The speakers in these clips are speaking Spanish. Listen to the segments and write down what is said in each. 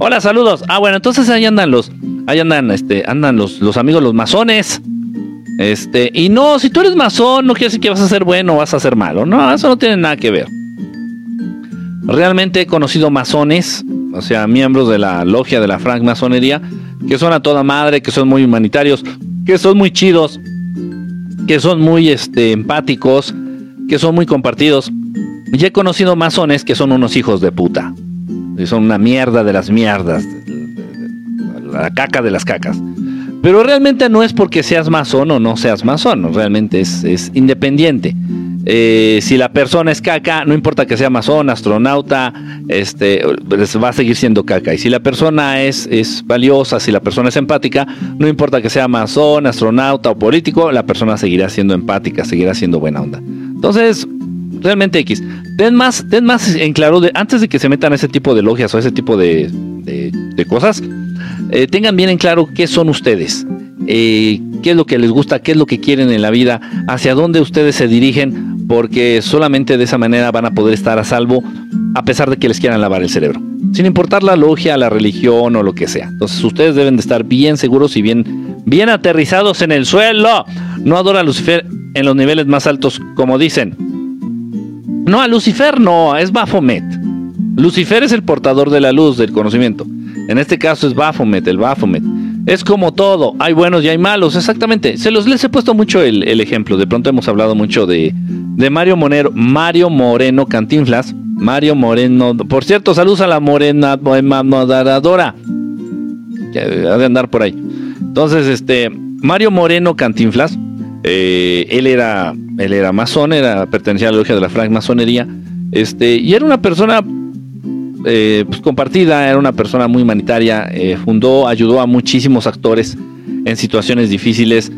Hola, saludos. Ah, bueno, entonces ahí andan los, ahí andan, este, andan los, los amigos, los masones. Este, y no, si tú eres masón, no quiere decir que vas a ser bueno o vas a ser malo. No, eso no tiene nada que ver. Realmente he conocido masones, o sea, miembros de la logia de la francmasonería, que son a toda madre, que son muy humanitarios, que son muy chidos, que son muy este, empáticos, que son muy compartidos. Y he conocido masones que son unos hijos de puta. Y son una mierda de las mierdas. La caca de las cacas. Pero realmente no es porque seas masón o no seas masón. Realmente es, independiente. Eh, si la persona es caca, no importa que sea masón, astronauta, este, va a seguir siendo caca. Y si la persona es, es valiosa, si la persona es empática, no importa que sea masón, astronauta o político, la persona seguirá siendo empática, seguirá siendo buena onda. Entonces, realmente X. Den más, den más en claro, de, antes de que se metan a ese tipo de logias o ese tipo de, cosas, eh, tengan bien en claro qué son ustedes, eh, qué es lo que les gusta, qué es lo que quieren en la vida, hacia dónde ustedes se dirigen, porque solamente de esa manera van a poder estar a salvo, a pesar de que les quieran lavar el cerebro. Sin importar la logia, la religión o lo que sea. Entonces ustedes deben de estar bien seguros y bien, bien aterrizados en el suelo. No adora a Lucifer en los niveles más altos, como dicen. No, a Lucifer no, es Baphomet. Lucifer es el portador de la luz, del conocimiento. En este caso es Baphomet, el Baphomet. Es como todo, hay buenos y hay malos, exactamente. Se los les he puesto mucho el, ejemplo. De pronto hemos hablado mucho de, de Mario Monero, Mario Moreno Cantinflas. Mario Moreno, por cierto, saludos a la morena moderadora. Ha de andar por ahí. Entonces, este, Mario Moreno Cantinflas eh, él era él era masón, era pertenecía a la logia de la francmasonería, este, y era una persona eh, pues, compartida, era una persona muy humanitaria, eh, fundó, ayudó a muchísimos actores en situaciones difíciles,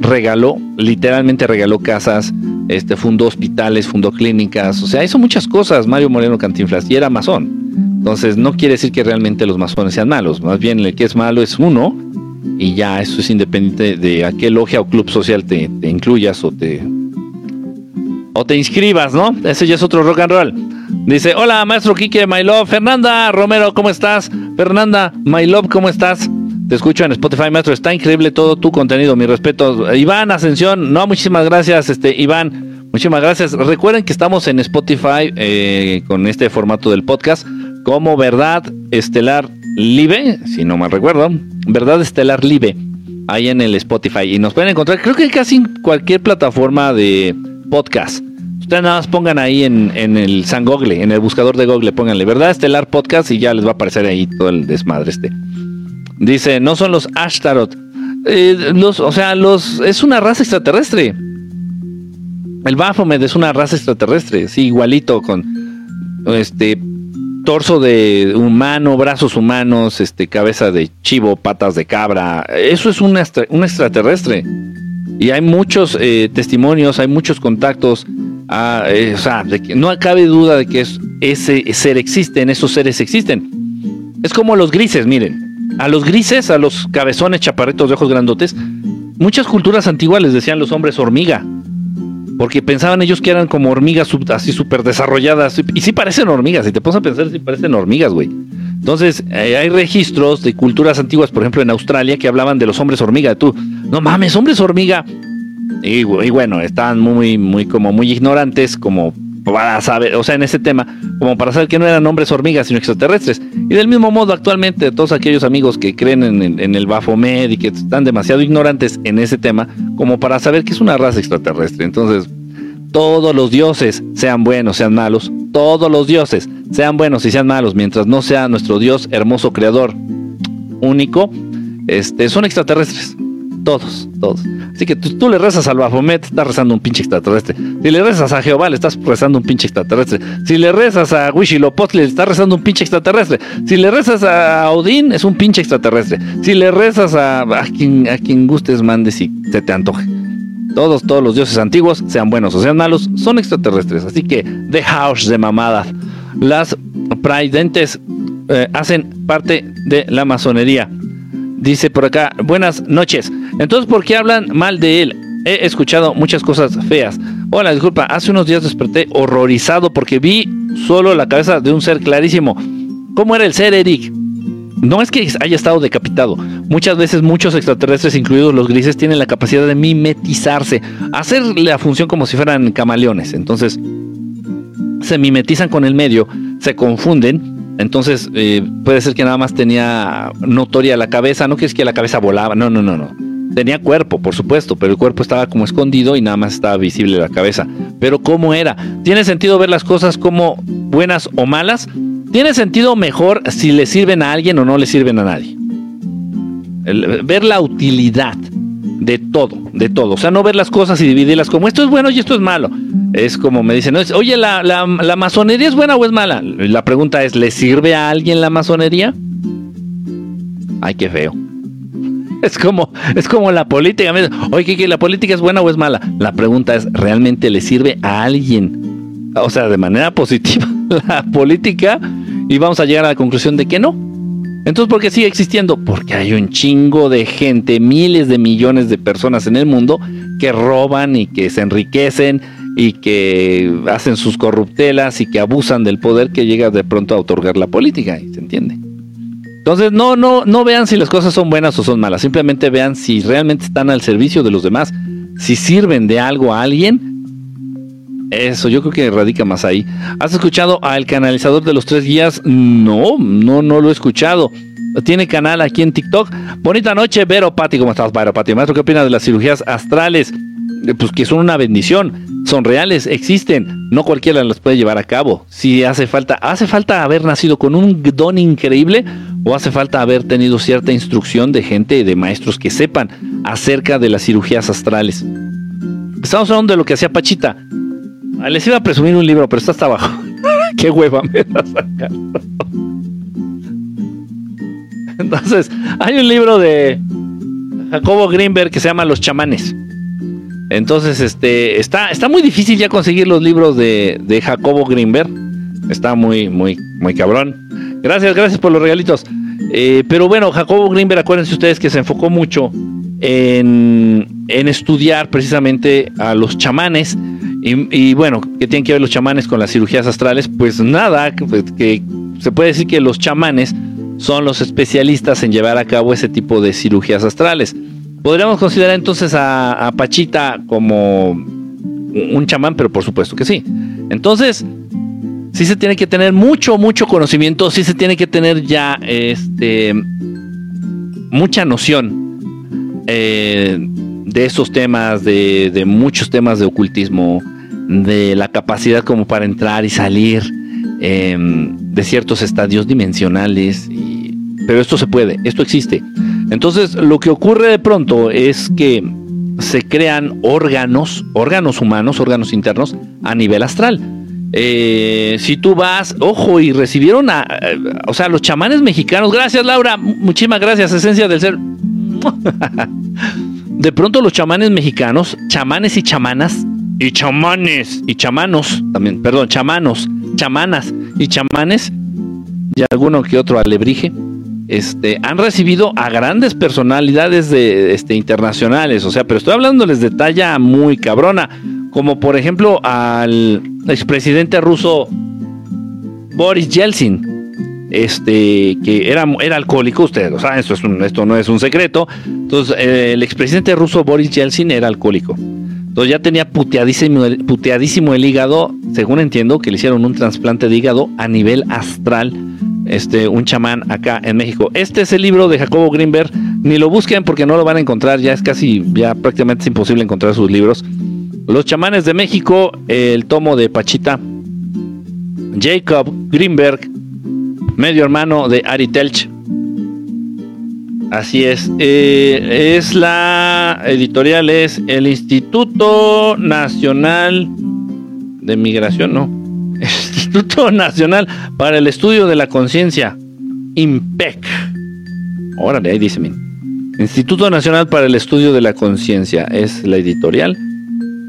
regaló, literalmente regaló casas, este, fundó hospitales, fundó clínicas, o sea, hizo muchas cosas Mario Moreno Cantinflas y era masón. Entonces no quiere decir que realmente los masones sean malos, más bien el que es malo es uno y ya eso es independiente de a qué logia o club social te, incluyas o te o te inscribas, ¿no? Ese ya es otro rock and roll. Dice, hola maestro Kike, my love. Fernanda Romero, ¿cómo estás? Fernanda, my love, ¿cómo estás? Te escucho en Spotify, maestro. Está increíble todo tu contenido. Mi respeto. Iván Ascensión, no, muchísimas gracias, este, Iván. Muchísimas gracias. Recuerden que estamos en Spotify eh, con este formato del podcast como Verdad Estelar Live, si no mal recuerdo, Verdad Estelar Live, ahí en el Spotify. Y nos pueden encontrar, creo que casi en cualquier plataforma de podcast. Ustedes nada más pongan ahí en, el San Google, en el buscador de Google, pónganle Verdad Estelar Podcast y ya les va a aparecer ahí todo el desmadre este. Dice, no son los Ashtarot. Eh, los, o sea, los es una raza extraterrestre. El Baphomet es una raza extraterrestre, sí, igualito con este torso de humano, brazos humanos, este, cabeza de chivo, patas de cabra. Eso es un, extraterrestre. Y hay muchos eh, testimonios, hay muchos contactos. Ah, eh, o sea, no cabe duda de que ese ser existe, esos seres existen. Es como los grises, miren. A los grises, a los cabezones chaparritos de ojos grandotes, muchas culturas antiguas les decían los hombres hormiga porque pensaban ellos que eran como hormigas así súper desarrolladas. Y sí parecen hormigas, si te pones a pensar, sí parecen hormigas, güey. Entonces, eh, hay registros de culturas antiguas, por ejemplo, en Australia, que hablaban de los hombres hormiga. Tú, no mames, hombres hormiga. Y, y bueno, estaban muy, muy, como muy ignorantes, como para saber, o sea, en ese tema, como para saber que no eran hombres hormigas, sino extraterrestres. Y del mismo modo, actualmente, todos aquellos amigos que creen en, el Bafomed y que están demasiado ignorantes en ese tema, como para saber que es una raza extraterrestre. Entonces, todos los dioses, sean buenos, sean malos, todos los dioses, sean buenos y sean malos, mientras no sea nuestro Dios hermoso, creador, único, este, son extraterrestres. Todos, todos. Así que tú, le rezas al Baphomet, estás rezando un pinche extraterrestre. Si le rezas a Jehová, le estás rezando un pinche extraterrestre. Si le rezas a Huitzilopochtli, le estás rezando un pinche extraterrestre. Si le rezas a Odín, es un pinche extraterrestre. Si le rezas a, a, quien, a quien gustes, mandes y se te antoje. Todos, todos los dioses antiguos, sean buenos o sean malos, son extraterrestres. Así que, house de mamadas. Las praidentes eh, hacen parte de la masonería. Dice por acá, buenas noches. Entonces, ¿por qué hablan mal de él? He escuchado muchas cosas feas. Hola, disculpa, hace unos días desperté horrorizado porque vi solo la cabeza de un ser clarísimo. ¿Cómo era el ser, Eric? No es que haya estado decapitado. Muchas veces muchos extraterrestres, incluidos los grises, tienen la capacidad de mimetizarse, hacer la función como si fueran camaleones. Entonces, se mimetizan con el medio, se confunden. Entonces, eh, puede ser que nada más tenía notoria la cabeza. No que es que la cabeza volaba. No, no, no, no. Tenía cuerpo, por supuesto, pero el cuerpo estaba como escondido y nada más estaba visible la cabeza. Pero ¿cómo era? ¿Tiene sentido ver las cosas como buenas o malas? Tiene sentido mejor si le sirven a alguien o no le sirven a nadie. ver la utilidad de todo, de todo. O sea, no ver las cosas y dividirlas como esto es bueno y esto es malo. Es como me dicen, oye, ¿la, la, la masonería es buena o es mala? La pregunta es, ¿le sirve a alguien la masonería? Ay, qué feo. Es como, es como la política. Oye, ¿qué, ¿la política es buena o es mala? La pregunta es, ¿realmente le sirve a alguien? O sea, de manera positiva la política y vamos a llegar a la conclusión de que no. Entonces, ¿por qué sigue existiendo? Porque hay un chingo de gente, miles de millones de personas en el mundo que roban y que se enriquecen y que hacen sus corruptelas y que abusan del poder que llega de pronto a otorgar la política, ¿se entiende? Entonces, no, no, no vean si las cosas son buenas o son malas, simplemente vean si realmente están al servicio de los demás, si sirven de algo a alguien eso, yo creo que radica más ahí. ¿Has escuchado al canalizador de los tres guías? No, no, no lo he escuchado. Tiene canal aquí en TikTok. Bonita noche, Vero Pati. ¿Cómo estás, Vero Pati? Maestro, ¿qué opinas de las cirugías astrales? Eh, pues que son una bendición. Son reales, existen. No cualquiera las puede llevar a cabo. Si hace falta, hace falta haber nacido con un don increíble o hace falta haber tenido cierta instrucción de gente, de maestros que sepan acerca de las cirugías astrales. Estamos hablando de lo que hacía Pachita. Ah, les iba a presumir un libro, pero está hasta abajo. Qué hueva me da sacar. Entonces, hay un libro de Jacobo Greenberg que se llama Los chamanes. Entonces, este, está, está muy difícil ya conseguir los libros de, de Jacobo Greenberg. Está muy, muy, muy cabrón. Gracias, gracias por los regalitos. Eh, pero bueno, Jacobo Greenberg, acuérdense ustedes que se enfocó mucho en, en estudiar precisamente a los chamanes y, bueno, ¿qué tienen que ver los chamanes con las cirugías astrales? Pues nada, que, se puede decir que los chamanes son los especialistas en llevar a cabo ese tipo de cirugías astrales. Podríamos considerar entonces a, Pachita como un chamán, pero por supuesto que sí. Entonces, sí se tiene que tener mucho, mucho conocimiento, sí se tiene que tener ya este mucha noción eh, de esos temas, de, muchos temas de ocultismo, de la capacidad como para entrar y salir em, de ciertos estadios dimensionales. Pero esto se puede, esto existe. Entonces lo que ocurre de pronto es que se crean órganos, órganos humanos, órganos internos a nivel astral. Eh, si tú vas, ojo, y recibieron a, o sea, los chamanes mexicanos, gracias Laura, muchísimas gracias, esencia del ser. De pronto los chamanes mexicanos, chamanes y chamanas, y chamanes y chamanos, también, perdón, chamanos, chamanas y chamanes, y alguno que otro alebrije, este, han recibido a grandes personalidades de, este, internacionales, o sea, pero estoy hablándoles de talla muy cabrona, como por ejemplo al expresidente ruso Boris Yeltsin, este, que era, alcohólico, ustedes lo saben, esto, es esto no es un secreto. Entonces, el expresidente ruso Boris Yeltsin era alcohólico. Entonces ya tenía puteadísimo el hígado, según entiendo, que le hicieron un trasplante de hígado a nivel astral, este, un chamán acá en México. Este es el libro de Jacobo Greenberg, ni lo busquen porque no lo van a encontrar, ya es casi, ya prácticamente es imposible encontrar sus libros. Los chamanes de México, el tomo de Pachita, Jacob Greenberg, medio hermano de Ari Telch, Así es. Eh, es la editorial, es el Instituto Nacional de Migración, no. Instituto Nacional para el Estudio de la Conciencia, IMPEC. Órale, ahí dice, mi. Instituto Nacional para el Estudio de la Conciencia es la editorial.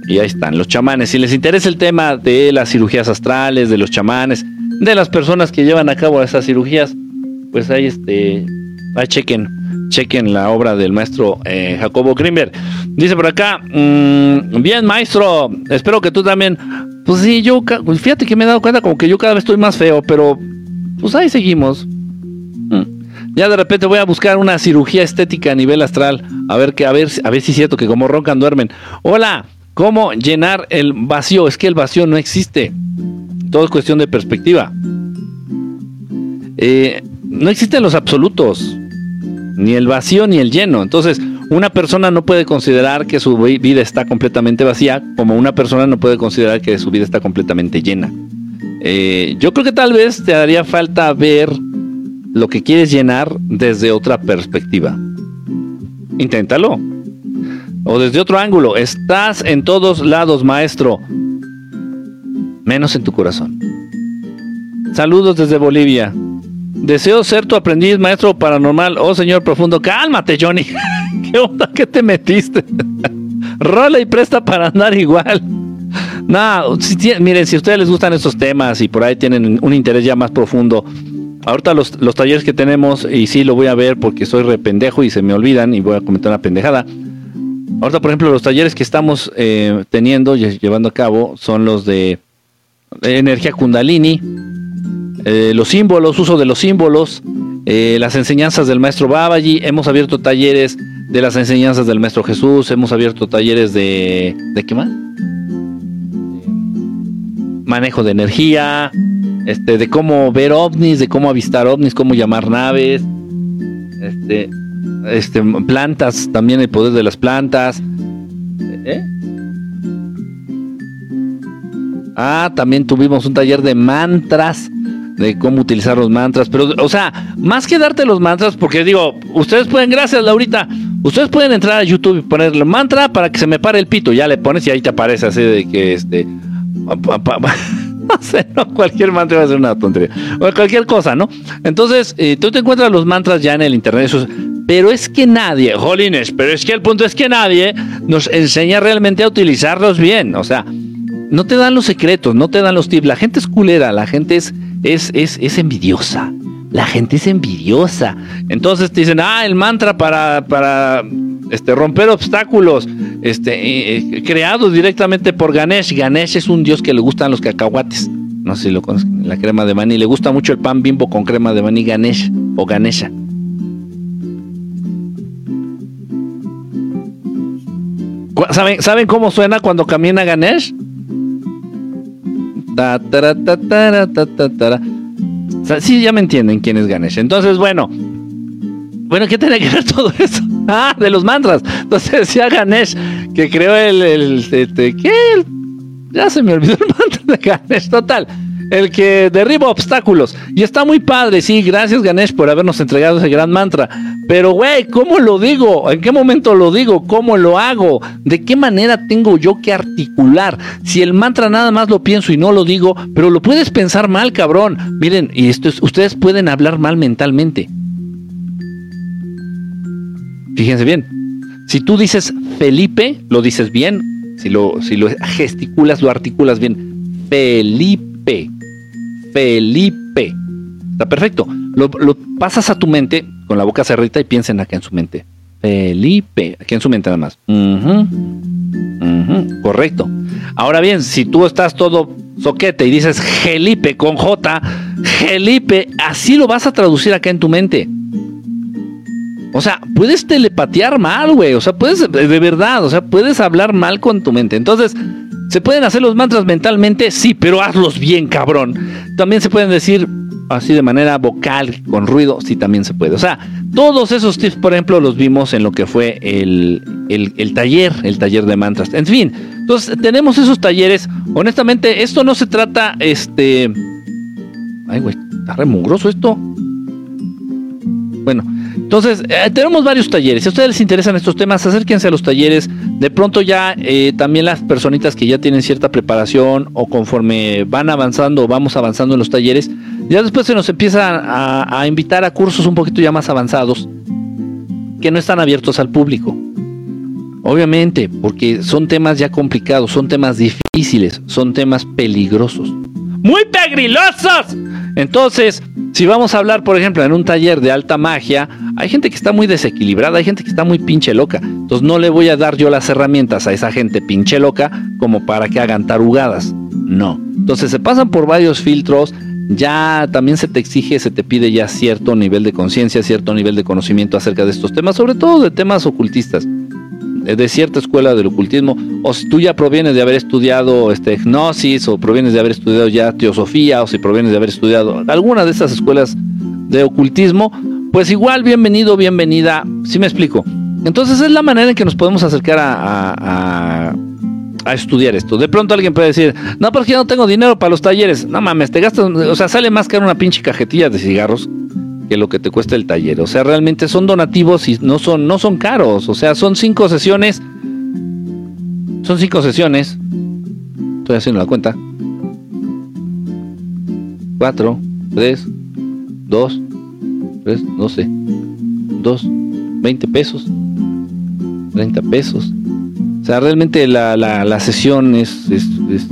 Y ahí están, los chamanes. Si les interesa el tema de las cirugías astrales, de los chamanes, de las personas que llevan a cabo esas cirugías, pues ahí este, ahí chequen chequen la obra del maestro eh, Jacobo Grimberg. Dice por acá, mm, bien maestro, espero que tú también. Pues sí, yo, fíjate que me he dado cuenta como que yo cada vez estoy más feo, pero pues ahí seguimos. Mm. Ya de repente voy a buscar una cirugía estética a nivel astral, a ver que a ver a ver si es cierto que como roncan duermen. Hola, ¿cómo llenar el vacío? Es que el vacío no existe. Todo es cuestión de perspectiva. Eh, no existen los absolutos, ni el vacío ni el lleno. Entonces, una persona no puede considerar que su vida está completamente vacía, como una persona no puede considerar que su vida está completamente llena. Eh, yo creo que tal vez te haría falta ver lo que quieres llenar desde otra perspectiva. Inténtalo. O desde otro ángulo. Estás en todos lados, maestro. Menos en tu corazón. Saludos desde Bolivia. Deseo ser tu aprendiz, maestro paranormal. Oh, señor profundo. Cálmate, Johnny. ¿Qué onda? ¿Qué te metiste? Rola y presta para andar igual. No, miren, si a ustedes les gustan estos temas y por ahí tienen un interés ya más profundo, ahorita los, talleres que tenemos, y sí lo voy a ver porque soy rependejo y se me olvidan y voy a comentar una pendejada. Ahorita, por ejemplo, los talleres que estamos eh, teniendo y llevando a cabo son los de energía kundalini, eh, los símbolos, uso de los símbolos, eh, las enseñanzas del maestro Babaji, hemos abierto talleres de las enseñanzas del maestro Jesús, hemos abierto talleres de... ¿De qué más? Manejo de energía, este, de cómo ver ovnis, de cómo avistar ovnis, cómo llamar naves, este, este, plantas, también el poder de las plantas. ¿Eh? Ah, también tuvimos un taller de mantras de cómo utilizar los mantras, pero, o sea, más que darte los mantras, porque digo, ustedes pueden, gracias Laurita, ustedes pueden entrar a YouTube y ponerle mantra para que se me pare el pito, ya le pones y ahí te aparece así de que este, no sé, no, cualquier mantra va a ser una tontería, o cualquier cosa, ¿no? Entonces, eh, tú te encuentras los mantras ya en el internet, pero es que nadie, jolines, pero es que el punto es que nadie nos enseña realmente a utilizarlos bien, o sea, no te dan los secretos, no te dan los tips, la gente es culera, la gente es es, es, envidiosa. La gente es envidiosa. Entonces te dicen, ah, el mantra para, para este, romper obstáculos, este, eh, eh, creado directamente por Ganesh. Ganesh es un dios que le gustan los cacahuates. No sé si lo conocen, la crema de maní. Le gusta mucho el pan bimbo con crema de maní Ganesh o Ganesha. ¿Saben, ¿Saben cómo suena cuando camina Ganesh? Sí, ya me entienden quién es Ganesh. Entonces, bueno. Bueno, ¿qué tiene que ver todo eso? Ah, de los mantras. Entonces decía Ganesh que creó el, el, este, ¿qué? ya se me olvidó el mantra de Ganesh, total el que derriba obstáculos. Y está muy padre, sí, gracias Ganesh por habernos entregado ese gran mantra. Pero, güey, ¿cómo lo digo? ¿En qué momento lo digo? ¿Cómo lo hago? ¿De qué manera tengo yo que articular? Si el mantra nada más lo pienso y no lo digo, pero lo puedes pensar mal, cabrón. Miren, y esto es, ustedes pueden hablar mal mentalmente. Fíjense bien. Si tú dices Felipe, lo dices bien. Si lo, si lo gesticulas, lo articulas bien. Felipe. Felipe. Está perfecto. Lo, pasas a tu mente con la boca cerrita y piensen acá en su mente. Felipe. Aquí en su mente nada más. Correcto. Ahora bien, si tú estás todo soquete y dices Felipe con J, Felipe, así lo vas a traducir acá en tu mente. O sea, puedes telepatear mal, güey. O sea, puedes, de verdad, o sea, puedes hablar mal con tu mente. Entonces, ¿Se pueden hacer los mantras mentalmente? Sí, pero hazlos bien, cabrón. También se pueden decir así de manera vocal, con ruido, sí también se puede. O sea, todos esos tips, por ejemplo, los vimos en lo que fue el, taller, el taller de mantras. En fin, entonces tenemos esos talleres. Honestamente, esto no se trata, este... Ay, güey, está remugroso esto. Bueno, entonces, eh, tenemos varios talleres. Si a ustedes les interesan estos temas, acérquense a los talleres. De pronto ya eh, también las personitas que ya tienen cierta preparación o conforme van avanzando o vamos avanzando en los talleres, ya después se nos empieza a, a invitar a cursos un poquito ya más avanzados que no están abiertos al público. Obviamente, porque son temas ya complicados, son temas difíciles, son temas peligrosos. ¡Muy pegrilosos! Entonces, si vamos a hablar, por ejemplo, en un taller de alta magia, hay gente que está muy desequilibrada, hay gente que está muy pinche loca. Entonces no le voy a dar yo las herramientas a esa gente pinche loca como para que hagan tarugadas. No. Entonces se pasan por varios filtros, ya también se te exige, se te pide ya cierto nivel de conciencia, cierto nivel de conocimiento acerca de estos temas, sobre todo de temas ocultistas, de cierta escuela del ocultismo, o si tú ya provienes de haber estudiado este, gnosis, o provienes de haber estudiado ya teosofía, o si provienes de haber estudiado alguna de estas escuelas de ocultismo, pues igual bienvenido, bienvenida, si me explico. Entonces es la manera en que nos podemos acercar a a estudiar esto. De pronto alguien puede decir, no, porque yo no tengo dinero para los talleres. No mames, te gastas, o sea, sale más caro una pinche cajetilla de cigarros que lo que te cuesta el taller. O sea, realmente son donativos y no son, no son caros. O sea, son cinco sesiones. Son cinco sesiones. Estoy haciendo la cuenta. Cuatro, tres, dos, tres, no sé. Dos, veinte pesos. Treinta pesos. O sea, realmente la, la, sesión es, es,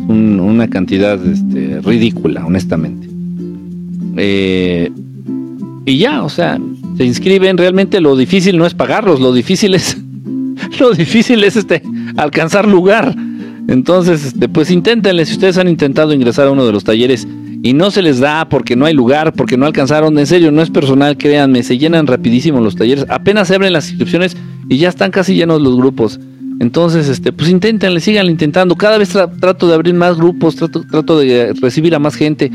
una cantidad este, ridícula, honestamente. Eh, y ya, o sea, se inscriben. Realmente lo difícil no es pagarlos, lo difícil es, lo difícil es este, alcanzar lugar. Entonces, este, pues inténtenle, si ustedes han intentado ingresar a uno de los talleres y no se les da porque no hay lugar, porque no alcanzaron, en serio, no es personal, créanme, se llenan rapidísimo los talleres, apenas se abren las inscripciones y ya están casi llenos los grupos. Entonces, este, pues inténtenle, sigan intentando. Cada vez trato de abrir más grupos, trato, trato de recibir a más gente,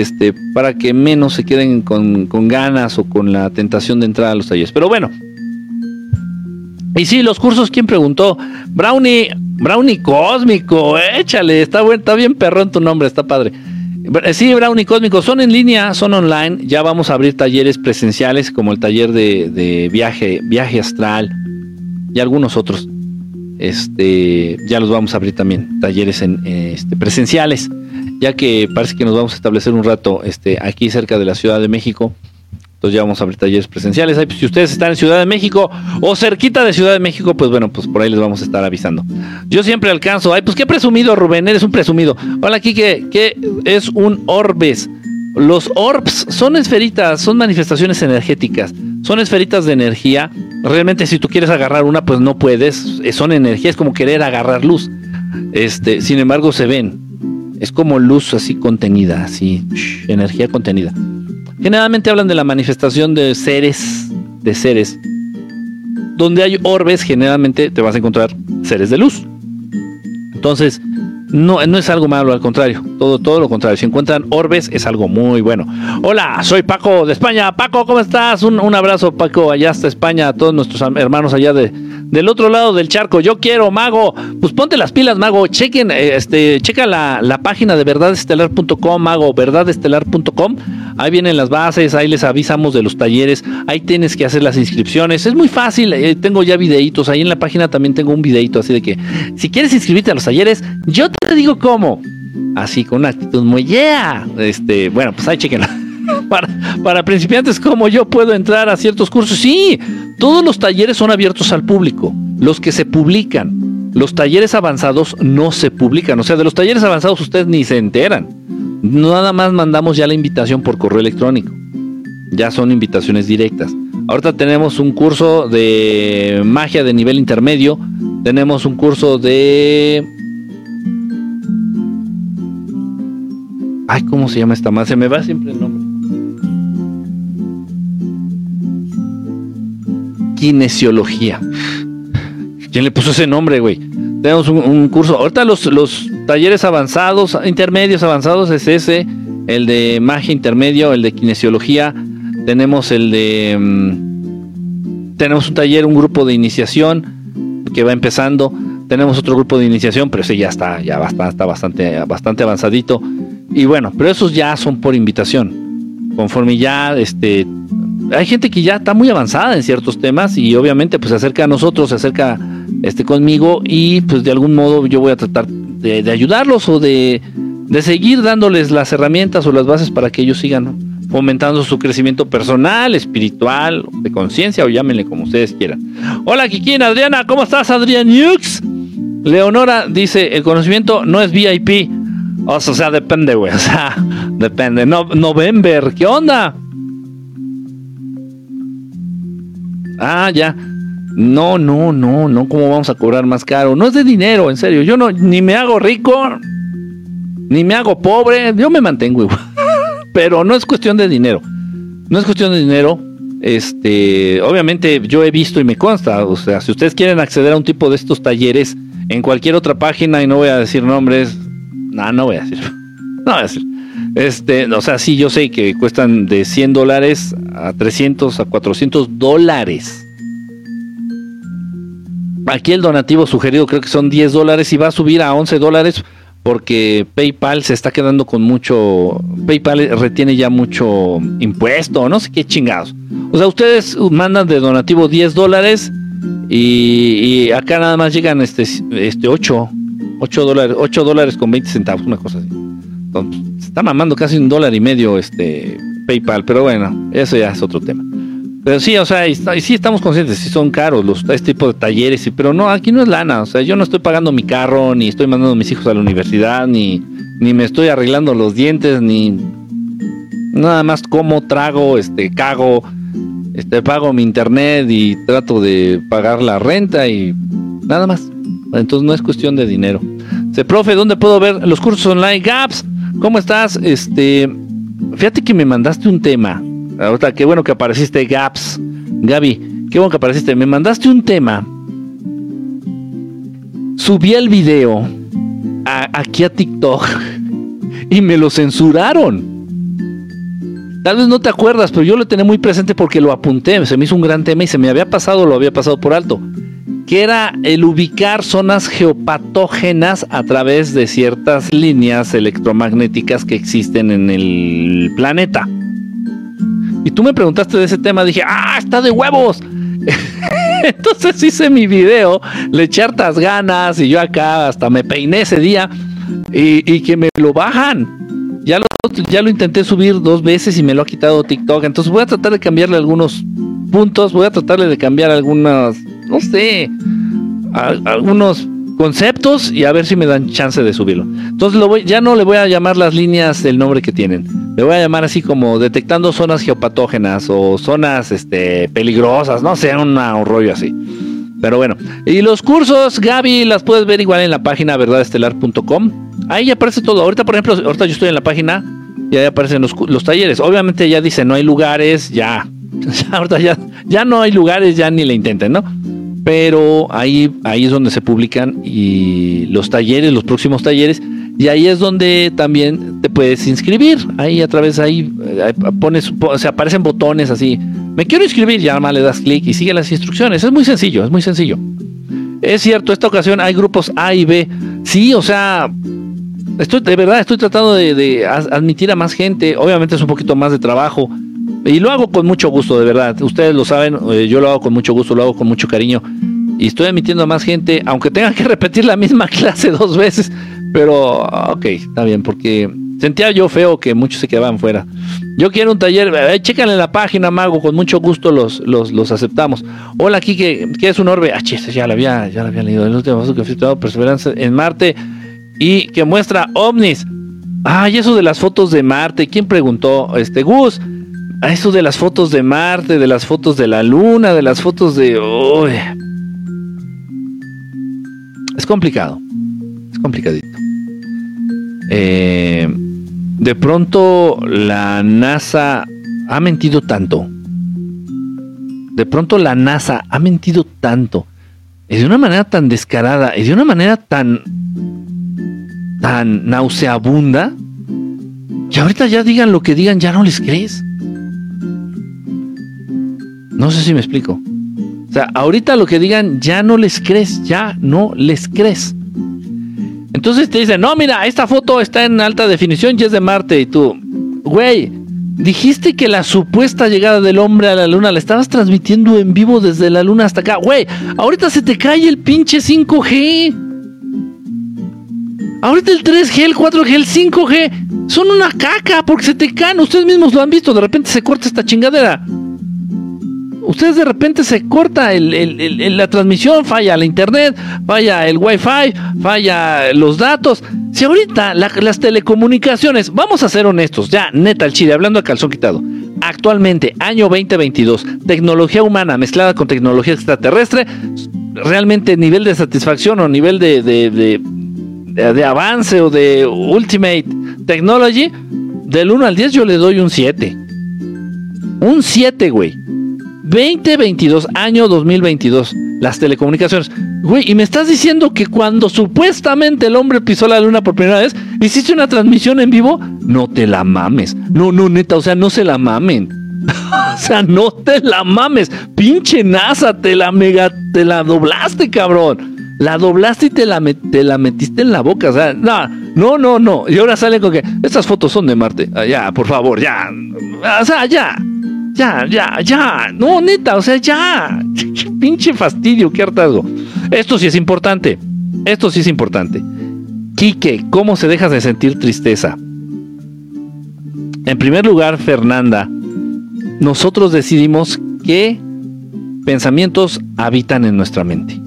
este, para que menos se queden con, ganas o con la tentación de entrar a los talleres. Pero bueno. Y sí, los cursos, ¿quién preguntó? Brownie, Brownie Cósmico, échale, está, bien perrón tu nombre, está padre. Sí, Brownie Cósmico, son en línea, son online. Ya vamos a abrir talleres presenciales como el taller de, de viaje, viaje astral y algunos otros este, ya los vamos a abrir también, talleres en, este, presenciales, ya que parece que nos vamos a establecer un rato este, aquí cerca de la Ciudad de México. Entonces ya vamos a abrir talleres presenciales. Pues, si ustedes están en Ciudad de México o cerquita de Ciudad de México, pues bueno, pues por ahí les vamos a estar avisando. Yo siempre alcanzo. Ay, pues qué presumido, Rubén, eres un presumido. Hola, aquí que es un Orbes. Los orbs son esferitas, son manifestaciones energéticas, son esferitas de energía. Realmente si tú quieres agarrar una, pues no puedes, son energía, es como querer agarrar luz. Este, sin embargo, se ven. Es como luz así contenida, así, energía contenida. Generalmente hablan de la manifestación de seres, de seres. Donde hay orbes, generalmente te vas a encontrar seres de luz. Entonces, no, no es algo malo, al contrario, todo, todo lo contrario. Si encuentran orbes, es algo muy bueno. Hola, soy Paco de España. Paco, ¿cómo estás? Un, un abrazo, Paco, allá hasta España, a todos nuestros hermanos allá de, del otro lado del charco. Yo quiero, Mago. Pues ponte las pilas, Mago. Chequen, eh, este, checa la, la página de verdadestelar.com, Mago, verdadestelar.com. Ahí vienen las bases, ahí les avisamos de los talleres, ahí tienes que hacer las inscripciones. Es muy fácil, eh, tengo ya videitos, ahí en la página también tengo un videito así de que si quieres inscribirte a los talleres, yo te digo cómo. Así, con una actitud muy yeah. Este, bueno, pues ahí chequenla. Para, principiantes como yo puedo entrar a ciertos cursos. Sí, todos los talleres son abiertos al público, los que se publican. Los talleres avanzados no se publican, o sea, de los talleres avanzados ustedes ni se enteran. Nada más mandamos ya la invitación por correo electrónico. Ya son invitaciones directas. Ahorita tenemos un curso de magia de nivel intermedio. Tenemos un curso de... Ay, ¿cómo se llama esta más? Se me va siempre el nombre. Kinesiología. ¿Quién le puso ese nombre, güey? Tenemos un, curso. Ahorita los, los talleres avanzados, intermedios avanzados es ese, el de magia intermedio, el de kinesiología. Tenemos el de... Mm, tenemos un taller, un grupo de iniciación que va empezando. Tenemos otro grupo de iniciación, pero ese ya está, ya está, está bastante, bastante avanzadito. Y bueno, pero esos ya son por invitación. Conforme ya este, hay gente que ya está muy avanzada en ciertos temas y obviamente pues se acerca a nosotros, se acerca este conmigo y pues de algún modo yo voy a tratar de, ayudarlos o de, seguir dándoles las herramientas o las bases para que ellos sigan fomentando su crecimiento personal, espiritual, de conciencia o llámenle como ustedes quieran. Hola Kikín, Adriana, ¿cómo estás Adrián Nux? Leonora dice, el conocimiento no es VIP. O sea, depende, güey. O sea, depende. No, November, ¿qué onda? Ah, ya. No, no, no, no, ¿cómo vamos a cobrar más caro? No es de dinero, en serio. Yo no, ni me hago rico, ni me hago pobre. Yo me mantengo igual. pero no es cuestión de dinero. No es cuestión de dinero. Este, obviamente yo he visto y me consta, o sea, si ustedes quieren acceder a un tipo de estos talleres en cualquier otra página y no voy a decir nombres, no, no voy a decir. No voy a decir. Este, o sea, sí, yo sé que cuestan de 100 dólares a 300 a 400 dólares. Aquí el donativo sugerido creo que son 10 dólares y va a subir a 11 dólares porque PayPal se está quedando con mucho, PayPal retiene ya mucho impuesto, no sé qué chingados. O sea, ustedes mandan de donativo 10 dólares y, acá nada más llegan este, este 8, 8 dólares, 8 dólares con 20 centavos, una cosa así. Se está mamando casi un dólar y medio este PayPal, pero bueno, eso ya es otro tema. Pero sí, o sea, y, sí estamos conscientes, sí son caros los este tipo de talleres, pero no, aquí no es lana, o sea, yo no estoy pagando mi carro, ni estoy mandando a mis hijos a la universidad, ni, ni me estoy arreglando los dientes, ni nada más como, trago, este, cago, este, pago mi internet y trato de pagar la renta y nada más. Entonces no es cuestión de dinero. Se profe, ¿dónde puedo ver los cursos online? Gaps, ¿cómo estás? Este, fíjate que me mandaste un tema Ahorita, qué bueno que apareciste, Gaps. Gaby, qué bueno que apareciste. Me mandaste un tema. Subí el video aquí a TikTok y me lo censuraron. Tal vez no te acuerdas, pero yo lo tenía muy presente porque lo apunté. Se me hizo un gran tema y se me había pasado, lo había pasado por alto. Que era el ubicar zonas geopatógenas a través de ciertas líneas electromagnéticas que existen en el planeta. Y tú me preguntaste de ese tema, dije, ah, está de huevos. Entonces hice mi video, le eché hartas ganas y yo acá hasta me peiné ese día y, que me lo bajan. Ya lo, ya lo intenté subir dos veces y me lo ha quitado TikTok. Entonces voy a tratar de cambiarle algunos puntos, voy a tratarle de cambiar algunas, no sé, algunos conceptos y a ver si me dan chance de subirlo. Entonces lo voy, ya no le voy a llamar las líneas del nombre que tienen. Le voy a llamar así como detectando zonas geopatógenas o zonas este, peligrosas, no sé, un rollo así. Pero bueno, y los cursos, Gaby, las puedes ver igual en la página verdadestelar.com. Ahí aparece todo. Ahorita, por ejemplo, ahorita yo estoy en la página y ahí aparecen los, los talleres. Obviamente ya dice no hay lugares, ya. ahorita ya, ya no hay lugares, ya ni le intenten, ¿no? pero ahí, ahí es donde se publican y los talleres, los próximos talleres, y ahí es donde también te puedes inscribir. Ahí a través ahí, eh, pones, se aparecen botones así. Me quiero inscribir, ya más le das clic y sigue las instrucciones. Es muy sencillo, es muy sencillo. Es cierto, esta ocasión hay grupos A y B. Sí, o sea, estoy de verdad estoy tratando de, admitir a más gente. Obviamente es un poquito más de trabajo y lo hago con mucho gusto, de verdad. Ustedes lo saben, eh, yo lo hago con mucho gusto, lo hago con mucho cariño. Y estoy admitiendo a más gente, aunque tenga que repetir la misma clase dos veces. Pero, ok, está bien, porque sentía yo feo que muchos se quedaban fuera. Yo quiero un taller, eh, chécanle la página, Mago, con mucho gusto los, los, aceptamos. Hola, aquí que es un orbe? Ah, chiste, ya la había, ya la había leído. El último paso que fui Perseverancia en Marte y que muestra ovnis. Ay, eso de las fotos de Marte, ¿quién preguntó? Este, Gus, a eso de las fotos de Marte, de las fotos de la Luna, de las fotos de... Es complicado. Es complicadito. Eh, de pronto la NASA ha mentido tanto. De pronto la NASA ha mentido tanto. Y de una manera tan descarada. Y de una manera tan... Tan nauseabunda. Que ahorita ya digan lo que digan, ya no les crees. No sé si me explico. O sea, ahorita lo que digan ya no les crees, ya no les crees. Entonces te dicen, no, mira, esta foto está en alta definición y es de Marte. Y tú, güey, dijiste que la supuesta llegada del hombre a la luna la estabas transmitiendo en vivo desde la luna hasta acá. Güey, ahorita se te cae el pinche 5G. Ahorita el 3G, el 4G, el 5G son una caca porque se te caen. Ustedes mismos lo han visto, de repente se corta esta chingadera ustedes de repente se corta la transmisión, falla la internet, falla el wifi, falla los datos. Si ahorita las telecomunicaciones, vamos a ser honestos, ya neta el chile, hablando a calzón quitado, actualmente, año 2022, tecnología humana mezclada con tecnología extraterrestre, realmente nivel de satisfacción o nivel de, de avance o de ultimate technology, del 1 al 10 yo le doy un 7. Un 7, güey. 2022, año 2022, las telecomunicaciones. Güey, y me estás diciendo que cuando supuestamente el hombre pisó la luna por primera vez, hiciste una transmisión en vivo, no te la mames. No, no, neta, o sea, no se la mamen. o sea, no te la mames. Pinche NASA, te la mega, te la doblaste, cabrón. La doblaste y te la, te la metiste en la boca. O sea, no, no, no. Y ahora sale con que estas fotos son de Marte. Ah, ya, por favor, ya. O sea, ya. Ya, ya, ya. No, neta, o sea, ya. Pinche fastidio, qué hartazgo. Esto sí es importante. Esto sí es importante. Quique, ¿cómo se dejas de sentir tristeza? En primer lugar, Fernanda, nosotros decidimos qué pensamientos habitan en nuestra mente.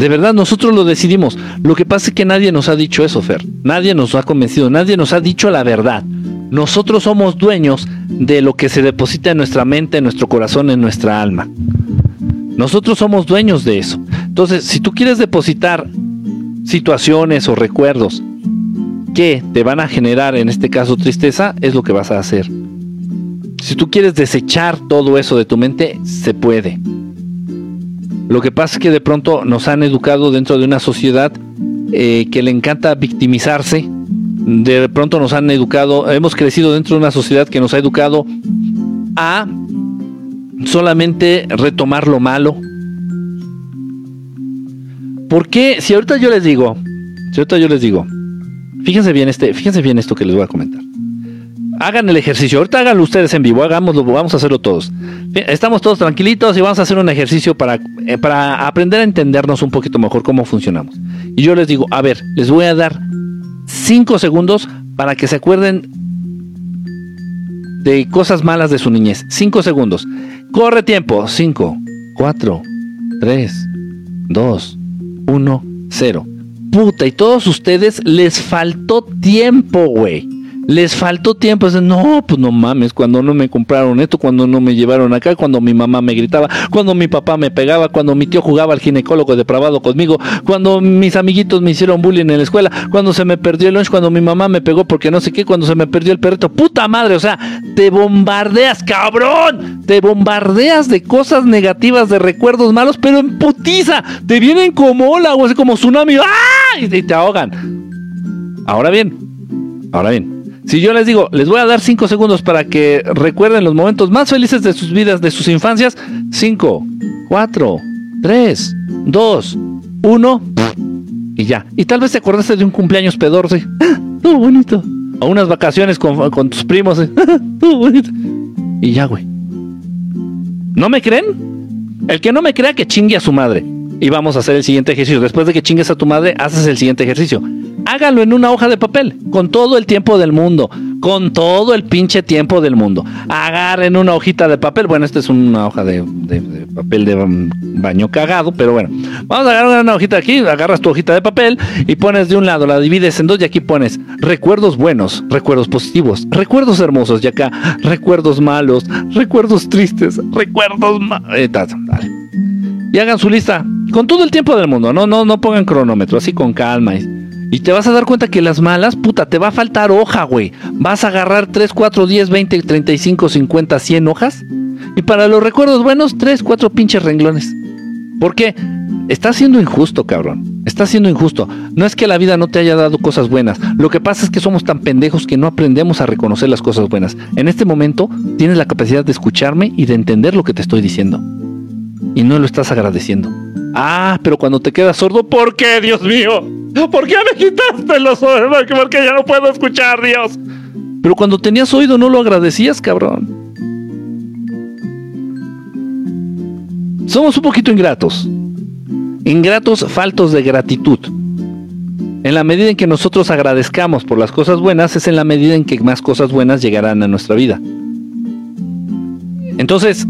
De verdad, nosotros lo decidimos. Lo que pasa es que nadie nos ha dicho eso, Fer. Nadie nos ha convencido, nadie nos ha dicho la verdad. Nosotros somos dueños de lo que se deposita en nuestra mente, en nuestro corazón, en nuestra alma. Nosotros somos dueños de eso. Entonces, si tú quieres depositar situaciones o recuerdos que te van a generar, en este caso, tristeza, es lo que vas a hacer. Si tú quieres desechar todo eso de tu mente, se puede. Lo que pasa es que de pronto nos han educado dentro de una sociedad eh, que le encanta victimizarse de pronto nos han educado, hemos crecido dentro de una sociedad que nos ha educado a solamente retomar lo malo. ¿Por qué? Si ahorita yo les digo, si ahorita yo les digo, fíjense bien este, fíjense bien esto que les voy a comentar. Hagan el ejercicio, ahorita háganlo ustedes en vivo, hagámoslo, vamos a hacerlo todos. Estamos todos tranquilitos y vamos a hacer un ejercicio para, eh, para aprender a entendernos un poquito mejor cómo funcionamos. Y yo les digo, a ver, les voy a dar 5 segundos para que se acuerden de cosas malas de su niñez. 5 segundos. Corre tiempo. 5, 4, 3, 2, 1, 0. Puta, y todos ustedes les faltó tiempo, güey les faltó tiempo. no, pues no mames, cuando no me compraron esto, cuando no me llevaron acá, cuando mi mamá me gritaba, cuando mi papá me pegaba, cuando mi tío jugaba al ginecólogo depravado conmigo, cuando mis amiguitos me hicieron bullying en la escuela, cuando se me perdió el lunch, cuando mi mamá me pegó porque no sé qué, cuando se me perdió el perrito. Puta madre, o sea, te bombardeas, cabrón. Te bombardeas de cosas negativas, de recuerdos malos, pero en putiza. Te vienen como ola o como tsunami. ¡ah! Y te ahogan. Ahora bien, ahora bien, si yo les digo, les voy a dar 5 segundos para que recuerden los momentos más felices de sus vidas, de sus infancias. 5, 4, 3, 2, 1. Y ya. Y tal vez te acordaste de un cumpleaños pedor. ¿sí? Todo bonito. O unas vacaciones con, con tus primos. ¿sí? Todo bonito. Y ya, güey. ¿No me creen? El que no me crea que chingue a su madre. Y vamos a hacer el siguiente ejercicio. Después de que chingues a tu madre, haces el siguiente ejercicio hágalo en una hoja de papel, con todo el tiempo del mundo, con todo el pinche tiempo del mundo. Agarren una hojita de papel, bueno, esta es una hoja de, papel de baño cagado, pero bueno, vamos a agarrar una hojita aquí, agarras tu hojita de papel y pones de un lado, la divides en dos y aquí pones recuerdos buenos, recuerdos positivos, recuerdos hermosos y acá recuerdos malos, recuerdos tristes, recuerdos malos. Eh, y hagan su lista con todo el tiempo del mundo, no, no, no pongan cronómetro, así con calma. Y te vas a dar cuenta que las malas, puta, te va a faltar hoja, güey. Vas a agarrar 3, 4, 10, 20, 35, 50, 100 hojas. Y para los recuerdos buenos, 3, 4 pinches renglones. ¿Por qué? Está siendo injusto, cabrón. Está siendo injusto. No es que la vida no te haya dado cosas buenas. Lo que pasa es que somos tan pendejos que no aprendemos a reconocer las cosas buenas. En este momento tienes la capacidad de escucharme y de entender lo que te estoy diciendo. Y no lo estás agradeciendo. Ah, pero cuando te quedas sordo, ¿por qué, Dios mío? ¿Por qué me quitaste los oídos? ¿Por qué ya no puedo escuchar, Dios? Pero cuando tenías oído no lo agradecías, cabrón. Somos un poquito ingratos. Ingratos faltos de gratitud. En la medida en que nosotros agradezcamos por las cosas buenas, es en la medida en que más cosas buenas llegarán a nuestra vida. Entonces,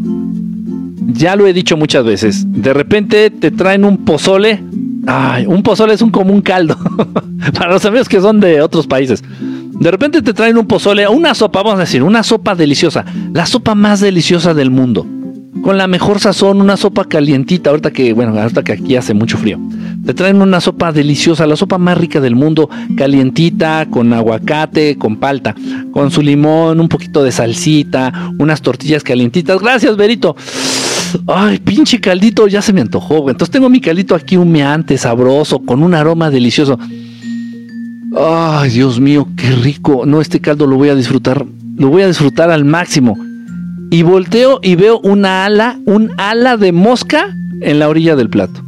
ya lo he dicho muchas veces, de repente te traen un pozole Ay, un pozole es un común caldo. Para los amigos que son de otros países. De repente te traen un pozole, una sopa, vamos a decir, una sopa deliciosa. La sopa más deliciosa del mundo. con la mejor sazón, una sopa calientita, ahorita que, bueno, ahorita que aquí hace mucho frío. Te traen una sopa deliciosa, la sopa más rica del mundo, calientita, con aguacate, con palta, con su limón, un poquito de salsita, unas tortillas calientitas. Gracias, Berito. Ay, pinche caldito, ya se me antojó. Entonces tengo mi caldito aquí humeante, sabroso, con un aroma delicioso. Ay, Dios mío, qué rico. No, este caldo lo voy a disfrutar, lo voy a disfrutar al máximo. Y volteo y veo una ala, un ala de mosca en la orilla del plato.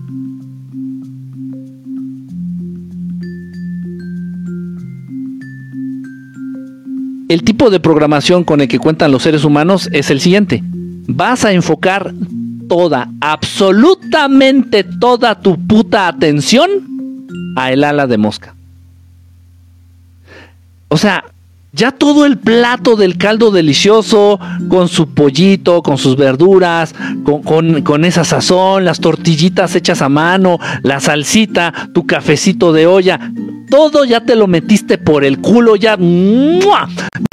El tipo de programación con el que cuentan los seres humanos es el siguiente. Vas a enfocar toda, absolutamente toda tu puta atención a el ala de mosca. O sea, ya todo el plato del caldo delicioso, con su pollito, con sus verduras, con, esa sazón, las tortillitas hechas a mano, la salsita, tu cafecito de olla, todo ya te lo metiste por el culo, ya,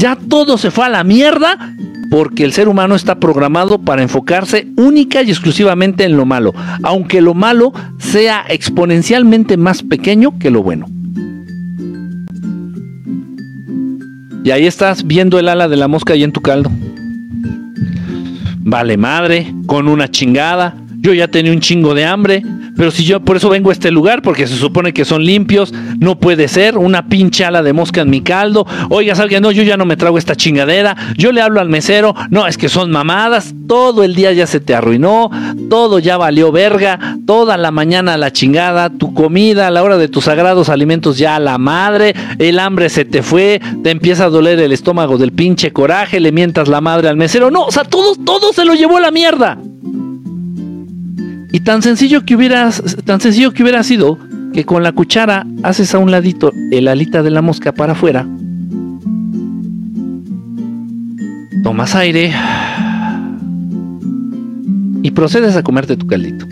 ya todo se fue a la mierda, porque el ser humano está programado para enfocarse única y exclusivamente en lo malo, aunque lo malo sea exponencialmente más pequeño que lo bueno. Y ahí estás viendo el ala de la mosca ahí en tu caldo. Vale madre, con una chingada. Yo ya tenía un chingo de hambre. Pero si yo por eso vengo a este lugar, porque se supone que son limpios, no puede ser una pinche ala de mosca en mi caldo. Oiga, alguien, no, yo ya no me trago esta chingadera. Yo le hablo al mesero, no, es que son mamadas. Todo el día ya se te arruinó, todo ya valió verga, toda la mañana la chingada, tu comida a la hora de tus sagrados alimentos ya a la madre, el hambre se te fue, te empieza a doler el estómago del pinche coraje, le mientas la madre al mesero. No, o sea, todo, todo se lo llevó a la mierda. Y tan sencillo que hubiera, tan sencillo que hubiera sido que con la cuchara haces a un ladito el alita de la mosca para afuera. Tomas aire y procedes a comerte tu caldito.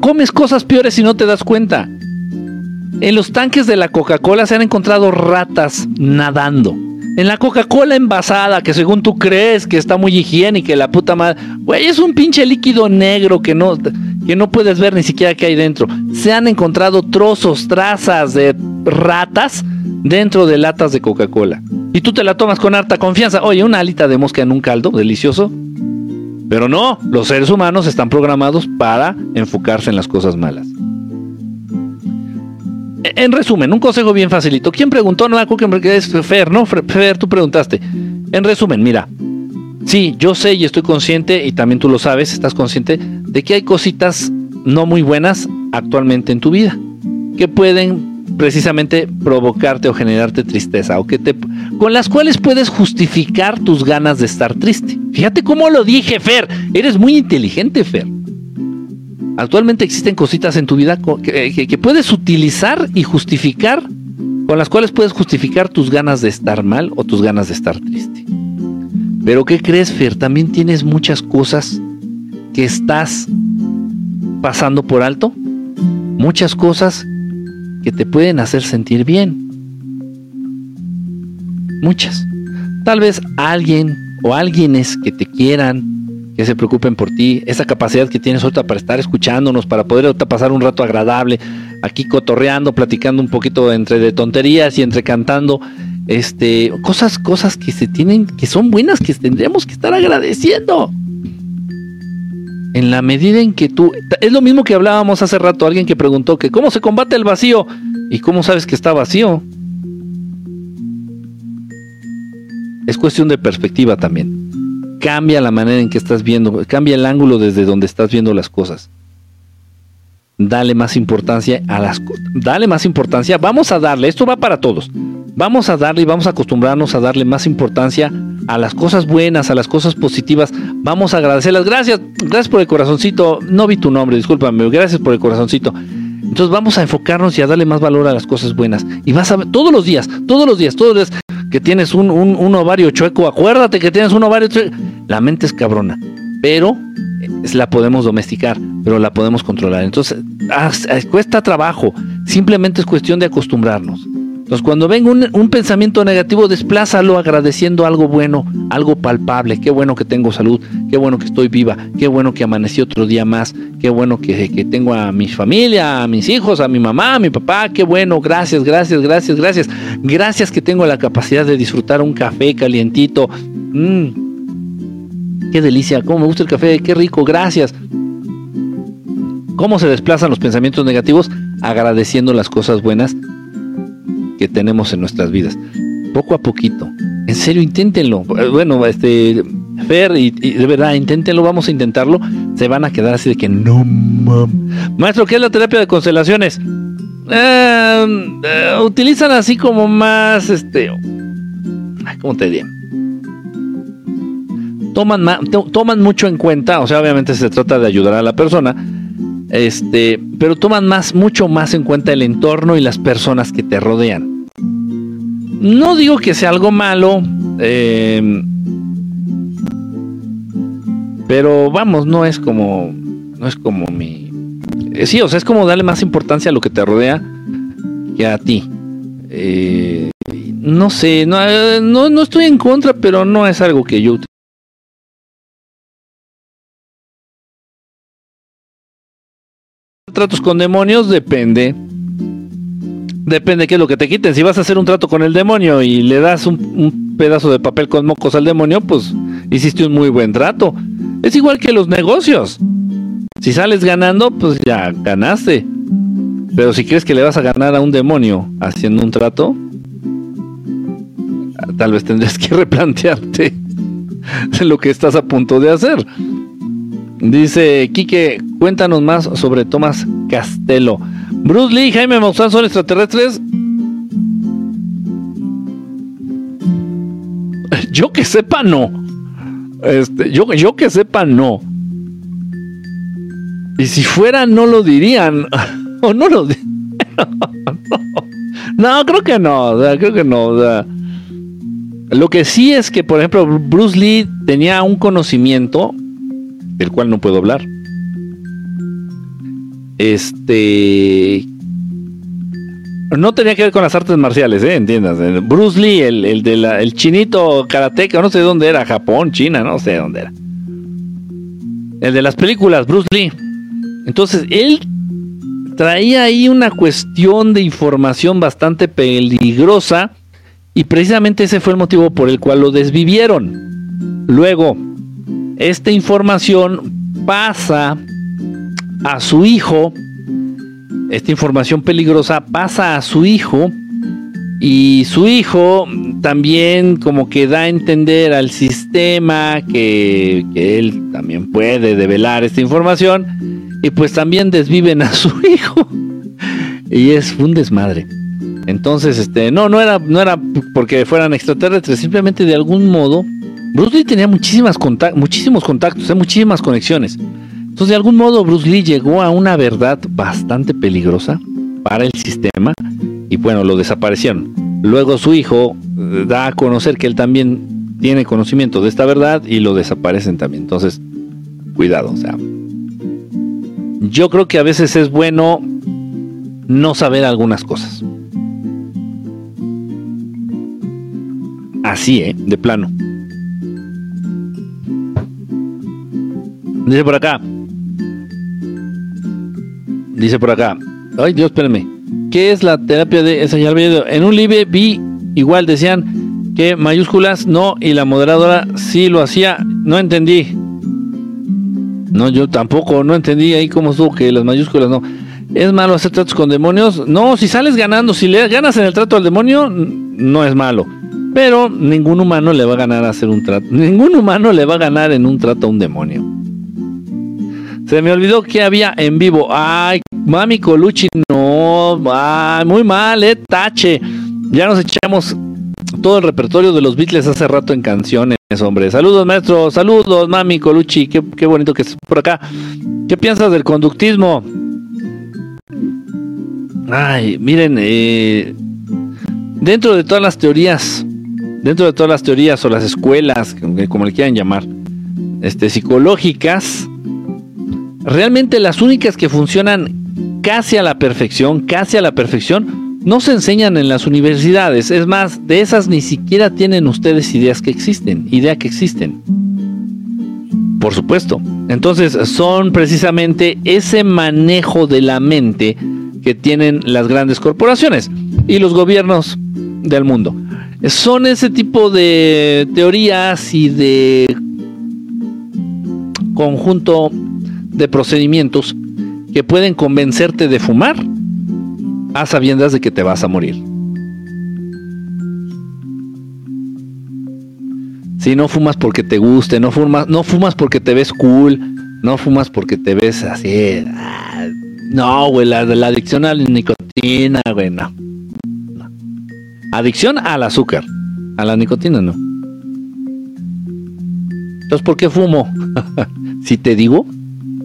Comes cosas peores y no te das cuenta. En los tanques de la Coca-Cola se han encontrado ratas nadando. En la Coca-Cola envasada, que según tú crees que está muy higiénica la puta madre. Güey, es un pinche líquido negro que no, que no puedes ver ni siquiera qué hay dentro. Se han encontrado trozos, trazas de ratas dentro de latas de Coca-Cola. Y tú te la tomas con harta confianza. Oye, una alita de mosca en un caldo, delicioso. Pero no, los seres humanos están programados para enfocarse en las cosas malas. En resumen, un consejo bien facilito. ¿Quién preguntó? No, que es Fer, ¿no? Fer, tú preguntaste. En resumen, mira. Sí, yo sé y estoy consciente, y también tú lo sabes, estás consciente, de que hay cositas no muy buenas actualmente en tu vida. Que pueden precisamente provocarte o generarte tristeza. O que te, con las cuales puedes justificar tus ganas de estar triste. Fíjate cómo lo dije, Fer. Eres muy inteligente, Fer. Actualmente existen cositas en tu vida que, puedes utilizar y justificar, con las cuales puedes justificar tus ganas de estar mal o tus ganas de estar triste. Pero ¿qué crees, Fer? También tienes muchas cosas que estás pasando por alto. Muchas cosas que te pueden hacer sentir bien. Muchas. Tal vez alguien o alguienes que te quieran, que se preocupen por ti, esa capacidad que tienes ahorita para estar escuchándonos, para poder pasar un rato agradable, aquí cotorreando, platicando un poquito entre de tonterías y entre cantando, este, cosas, cosas que se tienen, que son buenas, que tendríamos que estar agradeciendo. En la medida en que tú, es lo mismo que hablábamos hace rato, alguien que preguntó que cómo se combate el vacío y cómo sabes que está vacío. Es cuestión de perspectiva también cambia la manera en que estás viendo, cambia el ángulo desde donde estás viendo las cosas. Dale más importancia a las cosas. Dale más importancia. Vamos a darle, esto va para todos. Vamos a darle y vamos a acostumbrarnos a darle más importancia a las cosas buenas, a las cosas positivas. Vamos a agradecerlas. Gracias, gracias por el corazoncito. No vi tu nombre, discúlpame. Gracias por el corazoncito. Entonces vamos a enfocarnos y a darle más valor a las cosas buenas. Y vas a ver todos los días, todos los días, todos los días que tienes un, un, ovario chueco, acuérdate que tienes un ovario chueco. La mente es cabrona, pero la podemos domesticar, pero la podemos controlar. Entonces, cuesta trabajo, simplemente es cuestión de acostumbrarnos. Entonces, cuando venga un, pensamiento negativo, desplázalo agradeciendo algo bueno, algo palpable. Qué bueno que tengo salud, qué bueno que estoy viva, qué bueno que amanecí otro día más, qué bueno que, que tengo a mi familia, a mis hijos, a mi mamá, a mi papá, qué bueno, gracias, gracias, gracias, gracias. Gracias que tengo la capacidad de disfrutar un café calientito. Mmm, qué delicia, cómo me gusta el café, qué rico, gracias. ¿Cómo se desplazan los pensamientos negativos? Agradeciendo las cosas buenas que tenemos en nuestras vidas. Poco a poquito. En serio, inténtenlo. Eh, bueno, este, Fer, y, de verdad, inténtenlo, vamos a intentarlo. Se van a quedar así de que no, Maestro, ¿qué es la terapia de constelaciones? Eh, eh, utilizan así como más, este, ¿cómo te diría? Toman, toman mucho en cuenta, o sea, obviamente se trata de ayudar a la persona, este, pero toman más, mucho más en cuenta el entorno y las personas que te rodean. No digo que sea algo malo, em, pero vamos, no es como, no es como mi, eh, sí, o sea, es como darle más importancia a lo que te rodea que a ti. Eh, no sé, no, no, no estoy en contra, pero no es algo que yo tratos con demonios depende Depende de qué es lo que te quiten. Si vas a hacer un trato con el demonio y le das un, pedazo de papel con mocos al demonio, pues hiciste un muy buen trato. Es igual que los negocios. Si sales ganando, pues ya ganaste. Pero si crees que le vas a ganar a un demonio haciendo un trato, tal vez tendrás que replantearte lo que estás a punto de hacer. Dice Quique, cuéntanos más sobre Tomás Castelo. Bruce Lee y Jaime Maussan son extraterrestres. Yo que sepa, no. Este, yo, yo que sepa, no. Y si fuera, no lo dirían. o no lo no, creo que no. creo que no. lo que sí es que, por ejemplo, Bruce Lee tenía un conocimiento del cual no puedo hablar este. No tenía que ver con las artes marciales, ¿eh? Entiendas. Bruce Lee, el, el, de chinito karateca, no sé dónde era, Japón, China, no sé dónde era. El de las películas, Bruce Lee. Entonces, él traía ahí una cuestión de información bastante peligrosa y precisamente ese fue el motivo por el cual lo desvivieron. Luego, esta información pasa a su hijo, esta información peligrosa pasa a su hijo y su hijo también como que da a entender al sistema que, él también puede develar esta información y pues también desviven a su hijo y es un desmadre. Entonces, este, no, no era, no era porque fueran extraterrestres, simplemente de algún modo, Bruce Lee tenía muchísimas muchísimos contactos, ¿eh? muchísimas conexiones. Entonces, de algún modo, Bruce Lee llegó a una verdad bastante peligrosa para el sistema y bueno, lo desaparecieron. Luego su hijo eh, da a conocer que él también tiene conocimiento de esta verdad y lo desaparecen también. Entonces, cuidado, o sea, yo creo que a veces es bueno no saber algunas cosas. Así, ¿eh? De plano. Dice por acá, Dice por acá. Ay, Dios, espérame. ¿Qué es la terapia de esa En un live vi igual decían que mayúsculas no y la moderadora sí lo hacía. No entendí. No, yo tampoco, no entendí ahí cómo estuvo que las mayúsculas no. ¿Es malo hacer tratos con demonios? No, si sales ganando, si le ganas en el trato al demonio, no es malo. Pero ningún humano le va a ganar a hacer un trato. Ningún humano le va a ganar en un trato a un demonio. Se me olvidó que había en vivo. Ay, mami Colucci, no. muy mal, eh, tache. Ya nos echamos todo el repertorio de los Beatles hace rato en canciones, hombre. Saludos, maestro. Saludos, mami Colucci. Qué, qué bonito que estés por acá. ¿Qué piensas del conductismo? Ay, miren, eh, dentro de todas las teorías, dentro de todas las teorías o las escuelas, como le quieran llamar, este, psicológicas, Realmente las únicas que funcionan casi a la perfección, casi a la perfección, no se enseñan en las universidades. Es más, de esas ni siquiera tienen ustedes ideas que existen, idea que existen. Por supuesto. Entonces son precisamente ese manejo de la mente que tienen las grandes corporaciones y los gobiernos del mundo. Son ese tipo de teorías y de conjunto de procedimientos que pueden convencerte de fumar a sabiendas de que te vas a morir. Si no fumas porque te guste, no fumas, no fumas porque te ves cool, no fumas porque te ves así. Ah, no, güey, la, la adicción a la nicotina, güey, no. Adicción al azúcar, a la nicotina no. Entonces, ¿por qué fumo? si te digo,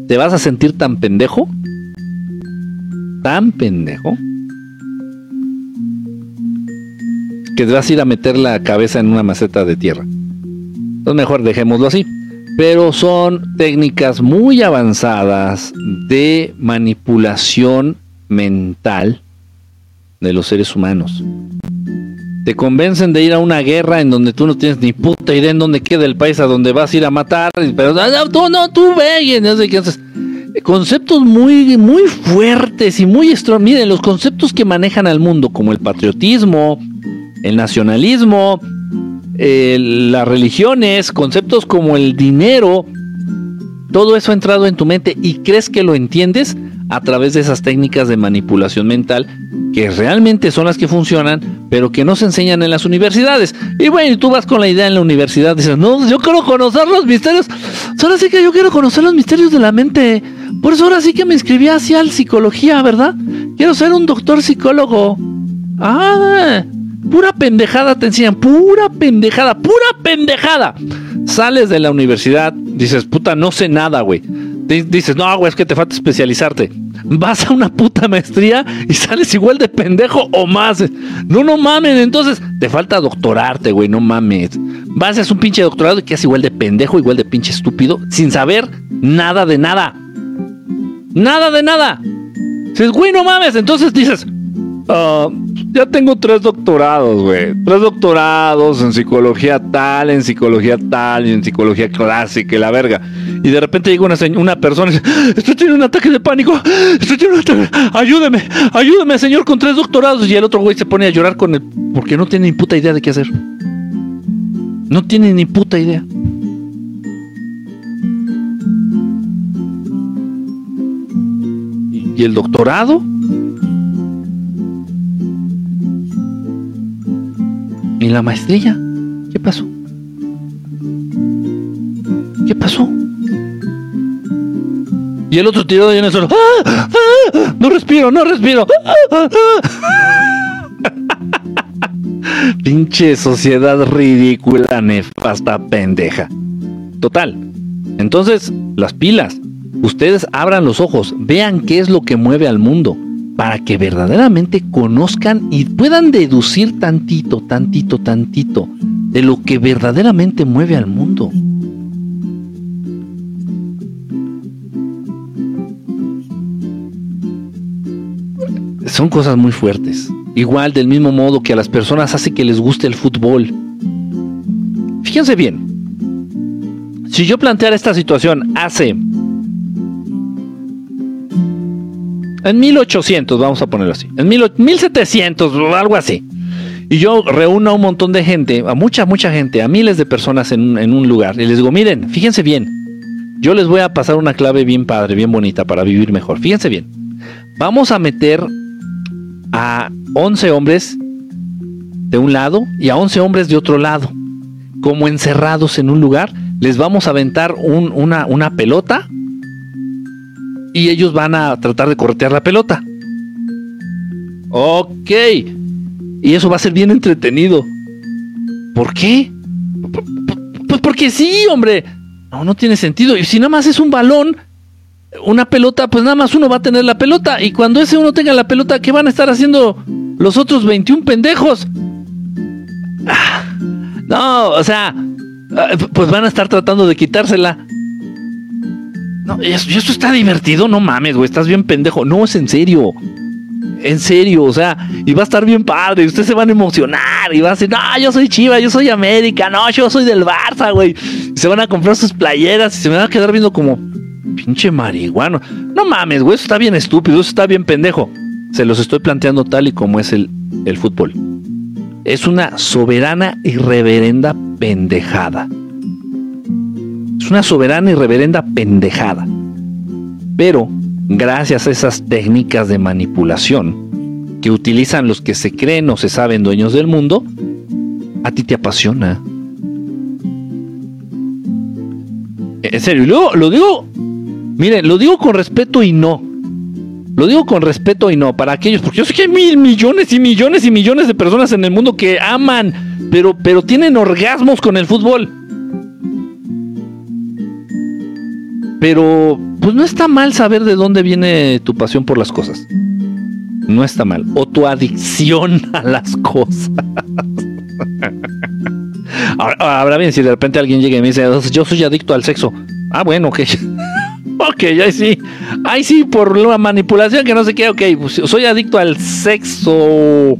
¿te vas a sentir tan pendejo? ¿Tan pendejo? que te vas a ir a meter la cabeza en una maceta de tierra. Entonces mejor dejémoslo así. Pero son técnicas muy avanzadas de manipulación mental de los seres humanos. Te convencen de ir a una guerra en donde tú no tienes ni puta idea en dónde queda el país a donde vas a ir a matar. Pero tú no, tú ve y no haces. Conceptos muy, muy fuertes y muy strong. Miren, los conceptos que manejan al mundo, como el patriotismo, el nacionalismo, las religiones, conceptos como el dinero, todo eso ha entrado en tu mente y crees que lo entiendes a través de esas técnicas de manipulación mental que realmente son las que funcionan, pero que no se enseñan en las universidades. Y bueno, tú vas con la idea en la universidad, dices, no, yo quiero conocer los misterios. Ahora sí que yo quiero conocer los misterios de la mente. Por eso ahora sí que me inscribí hacia la psicología, ¿verdad? Quiero ser un doctor psicólogo. Ah, Pura pendejada te enseñan, pura pendejada, pura pendejada. Sales de la universidad, dices, puta, no sé nada, güey. Dices, no, güey, es que te falta especializarte. Vas a una puta maestría y sales igual de pendejo o más. No, no mames, entonces te falta doctorarte, güey, no mames. Vas a un pinche doctorado y quedas igual de pendejo, igual de pinche estúpido, sin saber nada de nada. Nada de nada. Dices, güey, no mames, entonces dices, Ah, ya tengo tres doctorados, güey. Tres doctorados en psicología tal, en psicología tal y en psicología clásica y la verga. Y de repente llega una, una persona y dice, estoy teniendo un ataque de pánico. Estoy teniendo un ataque. Ayúdeme, ayúdeme, señor, con tres doctorados. Y el otro güey se pone a llorar con él porque no tiene ni puta idea de qué hacer. No tiene ni puta idea. ¿Y el doctorado? ¿Y la maestría? ¿Qué pasó? ¿Qué pasó? Y el otro tirado en el suelo. ¡Ah! ¡Ah! No respiro, no respiro. Pinche sociedad ridícula, nefasta, pendeja. Total. Entonces, las pilas. Ustedes abran los ojos, vean qué es lo que mueve al mundo para que verdaderamente conozcan y puedan deducir tantito, tantito, tantito de lo que verdaderamente mueve al mundo. Son cosas muy fuertes. Igual del mismo modo que a las personas hace que les guste el fútbol. Fíjense bien. Si yo planteara esta situación hace en 1800, vamos a ponerlo así, en 1700 o algo así. Y yo reúno a un montón de gente, a mucha, mucha gente, a miles de personas en, un lugar. Y les digo, miren, fíjense bien, yo les voy a pasar una clave bien padre, bien bonita para vivir mejor. Fíjense bien. Vamos a meter a 11 hombres de un lado y a 11 hombres de otro lado. Como encerrados en un lugar. Les vamos a aventar un, una, una pelota y ellos van a tratar de corretear la pelota. Ok. Y eso va a ser bien entretenido. ¿Por qué? Pues porque sí, hombre. No, no tiene sentido. Y si nada más es un balón, una pelota, pues nada más uno va a tener la pelota. Y cuando ese uno tenga la pelota, ¿qué van a estar haciendo los otros 21 pendejos? Ah, no, o sea, ah, pues van a estar tratando de quitársela. No, y esto está divertido, no mames, güey, estás bien pendejo. No, es en serio. En serio, o sea, y va a estar bien padre, ustedes se van a emocionar y van a decir, no, yo soy Chiva, yo soy América, no, yo soy del Barça, güey. Se van a comprar sus playeras y se me van a quedar viendo como pinche marihuano. No mames, güey, eso está bien estúpido, eso está bien pendejo. Se los estoy planteando tal y como es el, el fútbol. Es una soberana y reverenda pendejada. Es una soberana y reverenda pendejada. Pero, gracias a esas técnicas de manipulación que utilizan los que se creen o se saben dueños del mundo, a ti te apasiona. En serio, luego lo digo, miren, lo digo con respeto y no. Lo digo con respeto y no para aquellos, porque yo sé que hay mil millones y millones y millones de personas en el mundo que aman, pero, pero tienen orgasmos con el fútbol. Pero, pues no está mal saber de dónde viene tu pasión por las cosas. No está mal. O tu adicción a las cosas. ahora, bien, si de repente alguien llega y me dice, yo soy adicto al sexo. Ah, bueno, ok. ok, ahí sí. Ahí sí, por la manipulación que no sé qué, ok. Pues, soy adicto al sexo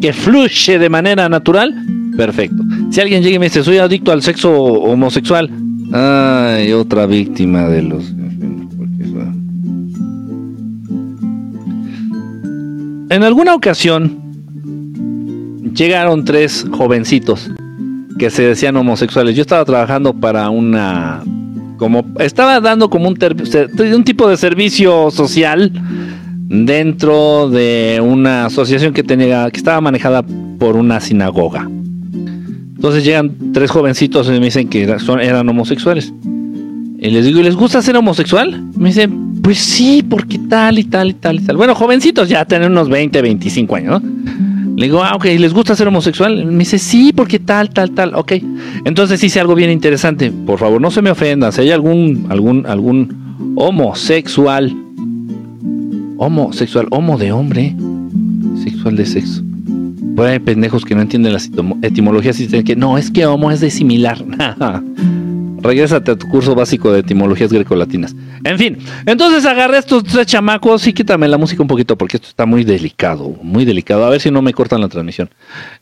que fluye de manera natural. Perfecto. Si alguien llega y me dice, soy adicto al sexo homosexual. Ay, otra víctima de los... En alguna ocasión llegaron tres jovencitos que se decían homosexuales. Yo estaba trabajando para una como estaba dando como un, un tipo de servicio social dentro de una asociación que tenía que estaba manejada por una sinagoga. Entonces llegan tres jovencitos y me dicen que eran homosexuales. Y les digo, ¿y les gusta ser homosexual? Me dicen, pues sí, porque tal y tal y tal y tal. Bueno, jovencitos ya tienen unos 20, 25 años, ¿no? Le digo, ah, ok, ¿les gusta ser homosexual? Me dice, sí, porque tal, tal, tal. Ok. Entonces hice algo bien interesante. Por favor, no se me ofendan. Si hay algún, algún, algún homosexual, homosexual, homo de hombre, sexual de sexo por hay pendejos que no entienden las etimologías y dicen que no, es que homo es de similar. Regrésate a tu curso básico de etimologías grecolatinas. En fin, entonces agarré estos tres chamacos y quítame la música un poquito porque esto está muy delicado, muy delicado. A ver si no me cortan la transmisión.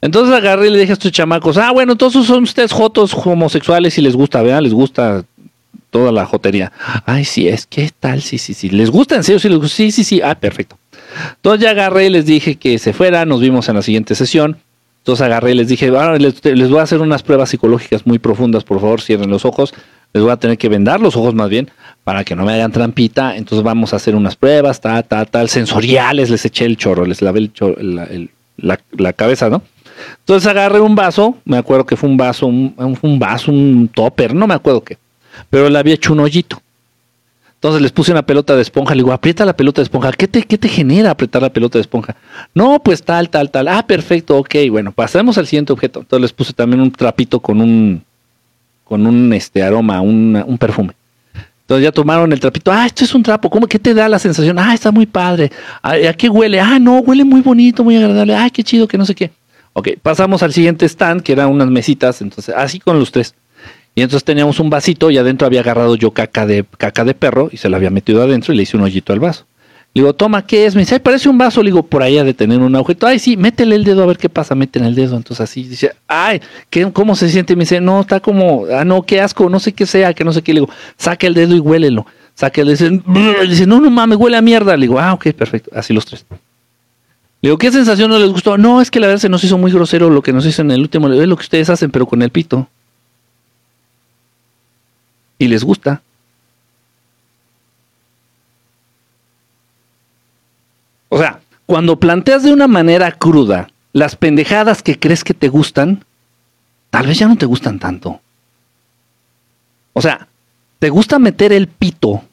Entonces agarré y le dije a estos chamacos, ah, bueno, entonces son ustedes jotos homosexuales y les gusta, vean, les gusta toda la jotería. Ay, sí, es que tal, sí, sí, sí. ¿Les gusta en serio? Sí, les gusta. Sí, sí, sí. Ah, perfecto. Entonces ya agarré y les dije que se fueran, nos vimos en la siguiente sesión. Entonces agarré y les dije, les, voy a hacer unas pruebas psicológicas muy profundas, por favor, cierren los ojos. Les voy a tener que vendar los ojos más bien para que no me hagan trampita. Entonces vamos a hacer unas pruebas, tal, tal, tal, sensoriales. Les eché el chorro, les lavé el la, cabeza, ¿no? Entonces agarré un vaso, me acuerdo que fue un vaso, un, un vaso, un topper, no me acuerdo qué, pero le había hecho un hoyito. Entonces les puse una pelota de esponja, le digo, aprieta la pelota de esponja. ¿Qué te, qué te genera apretar la pelota de esponja? No, pues tal, tal, tal. Ah, perfecto, ok, bueno, pasamos al siguiente objeto. Entonces les puse también un trapito con un, con un este, aroma, un, perfume. Entonces ya tomaron el trapito. Ah, esto es un trapo. ¿Cómo? ¿Qué te da la sensación? Ah, está muy padre. ¿A, qué huele? Ah, no, huele muy bonito, muy agradable. Ah, qué chido, que no sé qué. Ok, pasamos al siguiente stand, que eran unas mesitas. Entonces, así con los tres. Y entonces teníamos un vasito y adentro había agarrado yo caca de, caca de perro y se la había metido adentro y le hice un hoyito al vaso. Le digo, toma, ¿qué es? Me dice, ay, parece un vaso. Le digo, por ahí ha de tener un agujero. Ay, sí, métele el dedo a ver qué pasa, métele el dedo. Entonces así dice, ay, ¿qué, ¿cómo se siente? Me dice, no, está como, ah, no, qué asco, no sé qué sea, que no sé qué. Le digo, saca el dedo y huélelo. Saca el dedo y dice, no, no mames, huele a mierda. Le digo, ah, ok, perfecto. Así los tres. Le digo, ¿qué sensación no les gustó? No, es que la verdad se nos hizo muy grosero lo que nos hizo en el último. Es lo que ustedes hacen, pero con el pito y les gusta. O sea, cuando planteas de una manera cruda las pendejadas que crees que te gustan, tal vez ya no te gustan tanto. O sea, te gusta meter el pito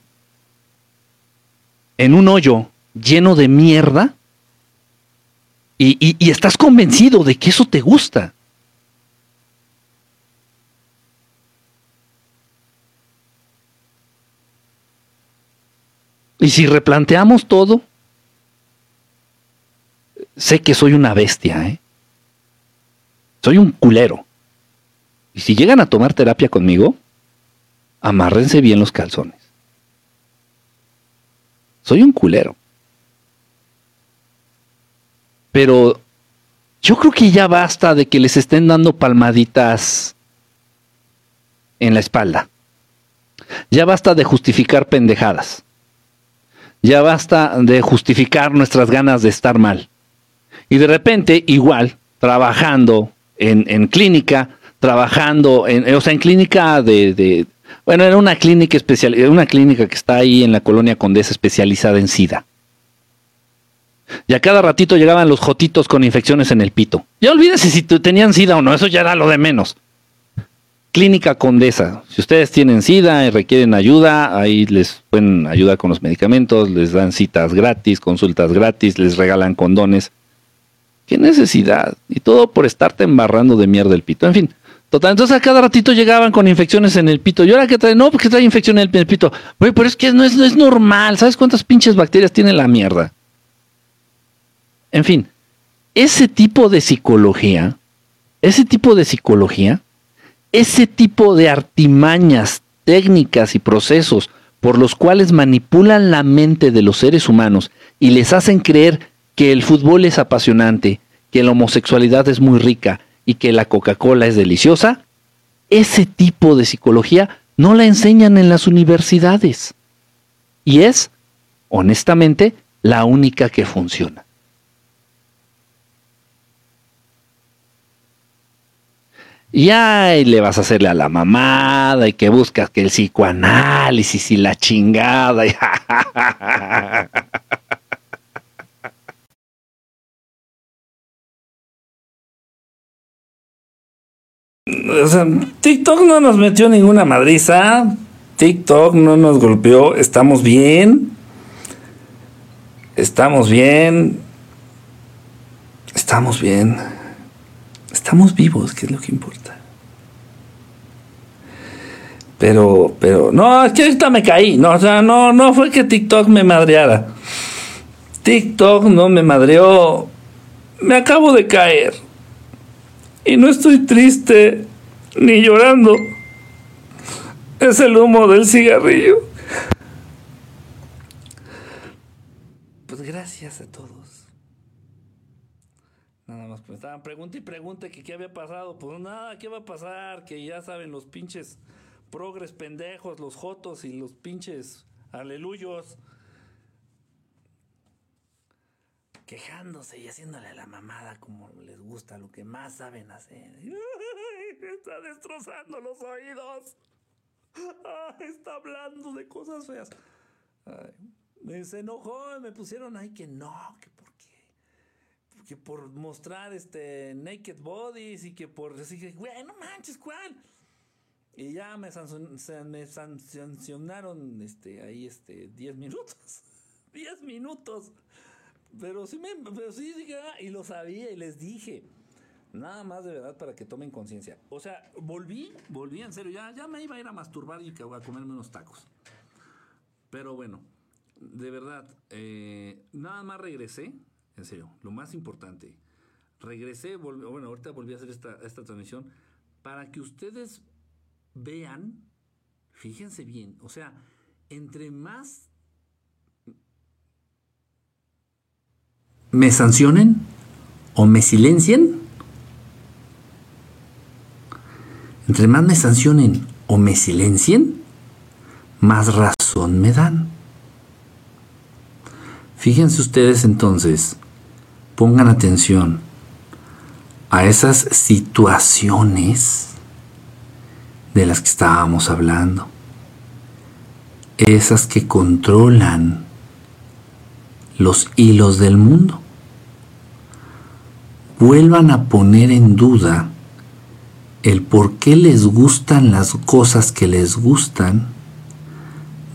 en un hoyo lleno de mierda y, y estás convencido de que eso te gusta. Y si replanteamos todo, sé que soy una bestia, ¿eh? Soy un culero. Y si llegan a tomar terapia conmigo, amárrense bien los calzones. Soy un culero. pero yo creo que ya basta de que les estén dando palmaditas en la espalda. Ya basta de justificar pendejadas. Ya basta de justificar nuestras ganas de estar mal. Y de repente, igual, trabajando en, clínica, trabajando en, o sea, en clínica de, bueno, era una clínica especial, una clínica que está ahí en la colonia Condesa especializada en SIDA. Y a cada ratito llegaban los jotitos con infecciones en el pito. Ya olvídese si tenían SIDA o no, eso ya era lo de menos. Clínica Condesa. Si ustedes tienen SIDA y requieren ayuda, ahí les pueden ayudar con los medicamentos, les dan citas gratis, consultas gratis, les regalan condones. ¿Qué necesidad? Y todo por estarte embarrando de mierda el pito. En fin, total. Entonces a cada ratito llegaban con infecciones en el pito. ¿Y ahora qué trae? No, porque trae infección en el, pito. Pero es que no es, no es normal. ¿Sabes cuántas pinches bacterias tiene la mierda? En fin, ese tipo de psicología, ese tipo de psicología ese tipo de artimañas, técnicas y procesos por los cuales manipulan la mente de los seres humanos y les hacen creer que el fútbol es apasionante, que la homosexualidad es muy rica y que la Coca-Cola es deliciosa, ese tipo de psicología no la enseñan en las universidades. Y es, honestamente, la única que funciona. Y ahí le vas a hacerle a la mamada y que buscas que el psicoanálisis y la chingada. O sea, TikTok no nos metió ninguna madriza. TikTok no nos golpeó. Estamos bien. Estamos bien. Estamos bien. Estamos vivos, que es lo que importa. Pero, pero, no, es que ahorita me caí. No, o sea, no, no fue que TikTok me madreara. TikTok no me madreó. Me acabo de caer. Y no estoy triste ni llorando. Es el humo del cigarrillo. Pues gracias a todos. Estaban pregunta y pregunta que qué había pasado. Pues nada, ¿qué va a pasar? Que ya saben los pinches progres pendejos, los jotos y los pinches aleluyos. Quejándose y haciéndole la mamada como les gusta, lo que más saben hacer. Está destrozando los oídos. Está hablando de cosas feas. me se enojó me pusieron ahí que no, que que por mostrar este naked bodies y que por decir, güey, no manches, ¿cuál? Y ya me, sancionaron este, ahí este, 10 minutos. 10 minutos. Pero sí, me, pero sí dije, ah, y lo sabía y les dije. Nada más de verdad para que tomen conciencia. O sea, volví, volví en serio. Ya, ya me iba a ir a masturbar y a comerme unos tacos. Pero bueno, de verdad, eh, nada más regresé en serio, lo más importante. Regresé, bueno, ahorita volví a hacer esta, esta transmisión para que ustedes vean, fíjense bien, o sea, entre más me sancionen o me silencien, entre más me sancionen o me silencien, más razón me dan. Fíjense ustedes entonces, pongan atención a esas situaciones de las que estábamos hablando, esas que controlan los hilos del mundo. Vuelvan a poner en duda el por qué les gustan las cosas que les gustan,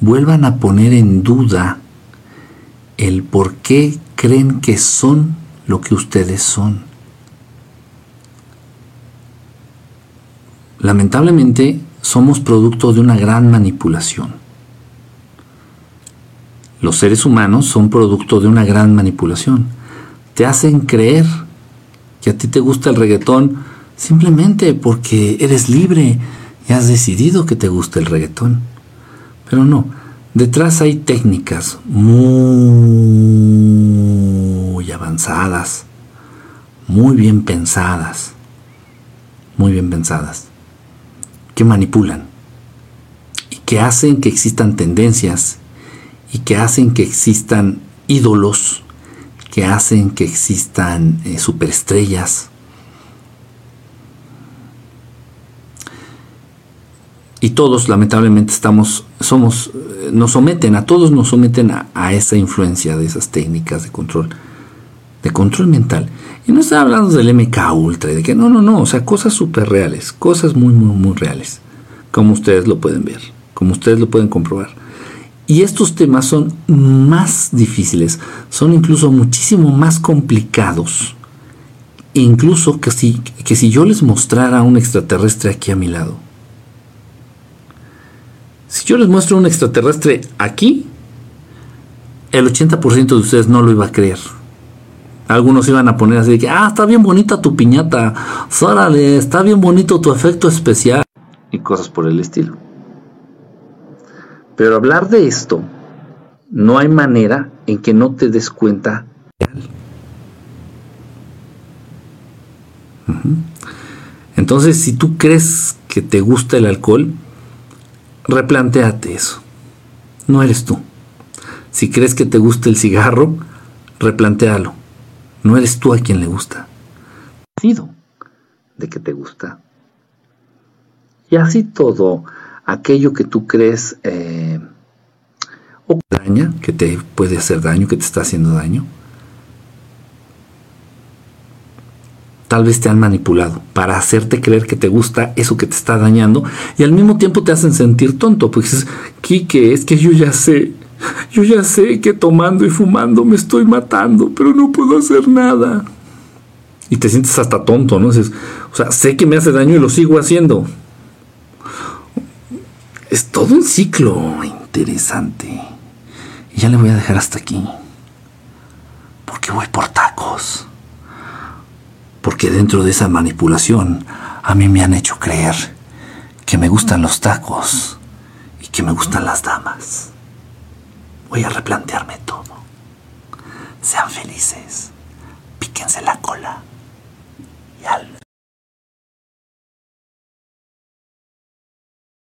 vuelvan a poner en duda el por qué creen que son lo que ustedes son. Lamentablemente somos producto de una gran manipulación. Los seres humanos son producto de una gran manipulación. Te hacen creer que a ti te gusta el reggaetón simplemente porque eres libre y has decidido que te gusta el reggaetón. Pero no, Detrás hay técnicas muy avanzadas muy bien pensadas, muy bien pensadas, que manipulan y que hacen que existan tendencias y que hacen que existan ídolos, que hacen que existan eh, superestrellas. Y todos, lamentablemente, estamos, somos, nos someten, a todos nos someten a, esa influencia de esas técnicas de control, de control mental. Y no estoy hablando del MK Ultra, de que no, no, no, o sea, cosas súper reales, cosas muy, muy, muy reales, como ustedes lo pueden ver, como ustedes lo pueden comprobar. Y estos temas son más difíciles, son incluso muchísimo más complicados. Incluso que si, que si yo les mostrara a un extraterrestre aquí a mi lado. Si yo les muestro un extraterrestre aquí, el 80% de ustedes no lo iba a creer. Algunos iban a poner así de que, ah, está bien bonita tu piñata, órale, está bien bonito tu efecto especial. Y cosas por el estilo. Pero hablar de esto, no hay manera en que no te des cuenta. Entonces, si tú crees que te gusta el alcohol, replantéate eso. No eres tú. Si crees que te gusta el cigarro, replantéalo. No eres tú a quien le gusta. Sido de que te gusta. Y así todo aquello que tú crees eh, daña, que te puede hacer daño, que te está haciendo daño. Tal vez te han manipulado para hacerte creer que te gusta eso que te está dañando y al mismo tiempo te hacen sentir tonto. Porque dices, Kike, es que yo ya sé, yo ya sé que tomando y fumando me estoy matando, pero no puedo hacer nada. Y te sientes hasta tonto, ¿no? o sea, sé que me hace daño y lo sigo haciendo. Es todo un ciclo interesante. Y ya le voy a dejar hasta aquí. Porque voy por tacos. Porque dentro de esa manipulación a mí me han hecho creer que me gustan los tacos y que me gustan las damas. Voy a replantearme todo. Sean felices. Píquense la cola. Y al